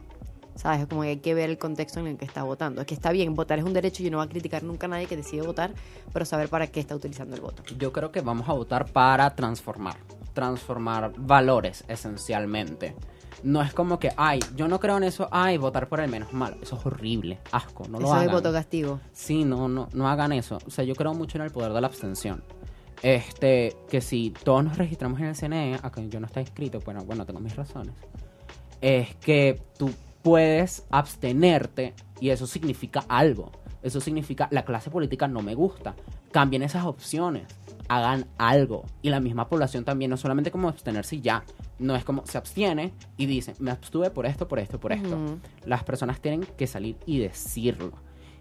¿Sabes? Como que hay que ver el contexto en el que está votando. Es que está bien, votar es un derecho y no voy a criticar nunca a nadie que decide votar, pero saber para qué está utilizando el voto. Yo creo que vamos a votar para transformar, transformar valores esencialmente. No es como que, ay, yo no creo en eso, ay, votar por el menos malo. Eso es horrible, asco, no lo Eso hagan. es voto castigo. Sí, no, no, no hagan eso. O sea, yo creo mucho en el poder de la abstención. Este, que si todos nos registramos en el CNE, a que yo no estoy inscrito, bueno, bueno, tengo mis razones. Es que tú puedes abstenerte y eso significa algo. Eso significa la clase política no me gusta. Cambien esas opciones. Hagan algo. Y la misma población también, no solamente como abstenerse y ya. No es como se abstiene y dice, me abstuve por esto, por esto, por esto. Ujú. Las personas tienen que salir y decirlo.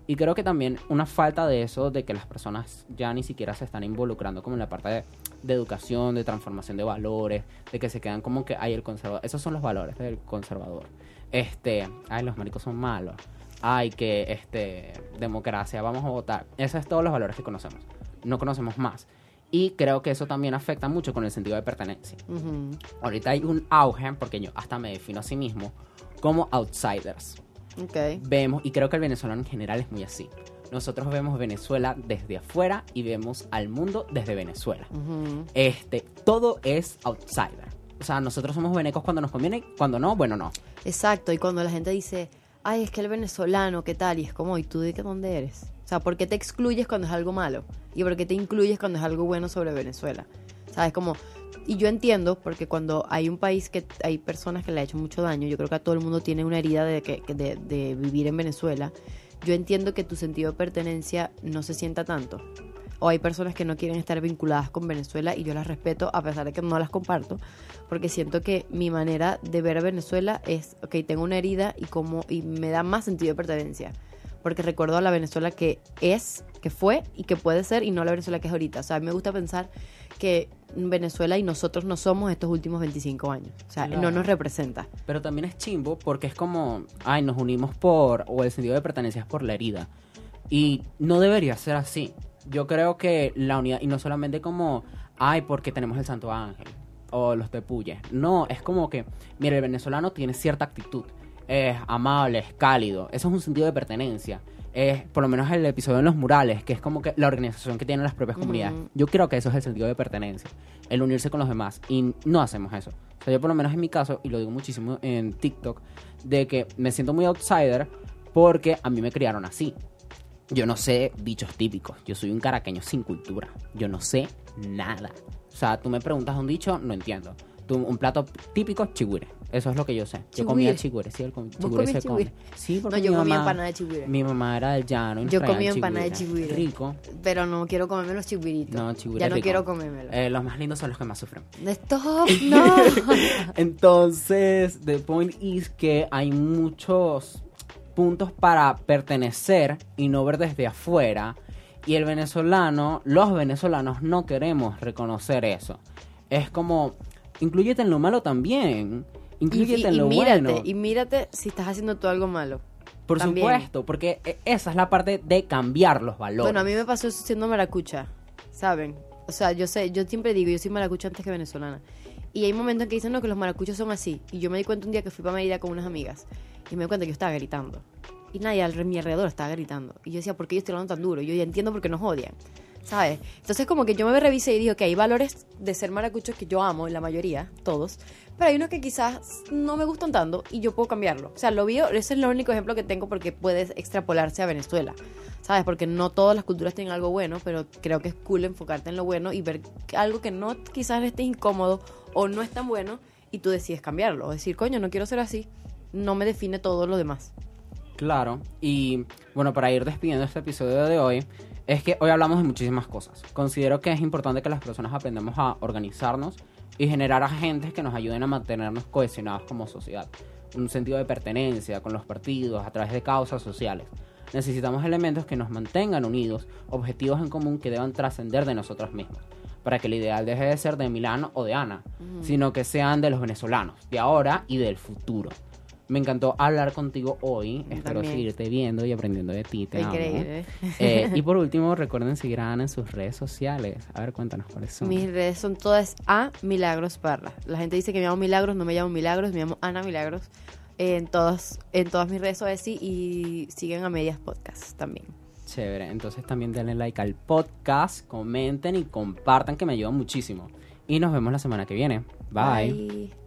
Y creo que también una falta de eso, de que las personas ya ni siquiera se están involucrando como en la parte de, de educación, de transformación de valores, de que se quedan como que hay el conservador. Esos son los valores del conservador. Este, ay, los maricos son malos. Ay, que, este, democracia, vamos a votar. Esos es todos los valores que conocemos. No conocemos más. Y creo que eso también afecta mucho con el sentido de pertenencia. Ujú. Ahorita hay un auge, porque yo hasta me defino a sí mismo, como outsiders Ok. vemos, y creo que el venezolano en general es muy así. Nosotros vemos Venezuela desde afuera y vemos al mundo desde Venezuela. Ujú. Este, todo es outsider. O sea, nosotros somos venecos cuando nos conviene, cuando no, bueno, no. Exacto, y cuando la gente dice, ay, es que el venezolano, ¿qué tal? Y es como, ¿y tú de qué dónde eres? O sea, ¿por qué te excluyes cuando es algo malo? ¿Y por qué te incluyes cuando es algo bueno sobre Venezuela? ¿Sabes? Como, y yo entiendo, porque cuando hay un país que hay personas que le ha hecho mucho daño, yo creo que a todo el mundo tiene una herida de, que, de vivir en Venezuela, yo entiendo que tu sentido de pertenencia no se sienta tanto. O hay personas que no quieren estar vinculadas con Venezuela y yo las respeto a pesar de que no las comparto, porque siento que mi manera de ver a Venezuela es, ok, tengo una herida y como y me da más sentido de pertenencia, porque recuerdo a la Venezuela que es, que fue y que puede ser y no la Venezuela que es ahorita. O sea, a mí me gusta pensar que Venezuela y nosotros no somos estos últimos 25 años. O sea, Claro. no nos representa. Pero también es chimbo porque es como, ay, nos unimos por, o el sentido de pertenencia es por la herida. Y no debería ser así. Yo creo que la unidad, y no solamente como, ay, porque tenemos el Santo Ángel o los tepuyes. No, es como que, mira, el venezolano tiene cierta actitud. Es amable, es cálido. Eso es un sentido de pertenencia. Es, por lo menos el episodio en los murales, que es como que la organización que tienen las propias comunidades. Yo creo que eso es el sentido de pertenencia. El unirse con los demás. Y no hacemos eso. O sea, yo por lo menos en mi caso, y lo digo muchísimo en TikTok, de que me siento muy outsider porque a mí me criaron así. Yo no sé dichos típicos. Yo soy un caraqueño sin cultura. Yo no sé nada. O sea, tú me preguntas un dicho, no entiendo. Un plato típico, chigüire. Eso es lo que yo sé. Yo comía chigüire, sí, el com- chigüire se come. Sí, porque No, yo mi comía mamá- empanada de chigüire. Mi mamá era del llano. Yo comía empanada de chigüire. Rico. Pero no quiero comerme los chigüiritos. No, chigüire Ya no rico. quiero comérmelo. Eh, los más lindos son los que más sufren. Stop, no. Entonces, the point is que hay muchos puntos para pertenecer y no ver desde afuera. Y el venezolano, los venezolanos no queremos reconocer eso. Es como, incluyete en lo malo también. y, Incluyete y- en y lo mírate, bueno. y mírate si estás haciendo tú algo malo. Por también. supuesto, porque e- esa es la parte de cambiar los valores. Bueno, a mí me pasó eso siendo maracucha, ¿saben? O sea, yo sé, yo siempre digo, yo soy maracucha antes que venezolana. Y hay momentos en que dicen, no, que los maracuchos son así. Y yo me di cuenta un día que fui para Mérida con unas amigas. Y me di cuenta que yo estaba gritando. Y nadie al mi alrededor estaba gritando. Y yo decía, ¿por qué yo estoy hablando tan duro? Y yo ya entiendo por qué nos odian. ¿Sabes? Entonces como que yo me revisé y dije, que hay valores de ser maracuchos que yo amo, la mayoría, todos. Pero hay unos que quizás no me gustan tanto y yo puedo cambiarlo. O sea, lo vi, ese es el único ejemplo que tengo porque puede extrapolarse a Venezuela. ¿Sabes? Porque no todas las culturas tienen algo bueno, pero creo que es cool enfocarte en lo bueno y ver algo que no quizás esté incómodo o no es tan bueno y tú decides cambiarlo. O decir, coño, no quiero ser así. No me define todo lo demás. Claro, y bueno, para ir despidiendo este episodio de hoy, es que hoy hablamos de muchísimas cosas. Considero que es importante que las personas aprendamos a organizarnos y generar agentes que nos ayuden a mantenernos cohesionados como sociedad. Un sentido de pertenencia con los partidos a través de causas sociales. Necesitamos elementos que nos mantengan unidos, objetivos en común que deban trascender de nosotros mismos, para que el ideal deje de ser de Milano o de Ana, sino que sean de los venezolanos, de ahora y del futuro. Me encantó hablar contigo hoy. Espero También. seguirte viendo y aprendiendo de ti. Te amo. Increíble. Eh, y por último, recuerden seguir a Ana en sus redes sociales. A ver, cuéntanos cuáles son. Mis redes son todas a Milagros Parra. La gente dice que me llamo Milagros, no me llamo Milagros, me llamo Ana Milagros. en todos, en todas mis redes sociales y siguen a Medias Podcast también. Chévere. Entonces también denle like al podcast, comenten y compartan que me ayudan muchísimo. Y nos vemos la semana que viene. Bye. Bye.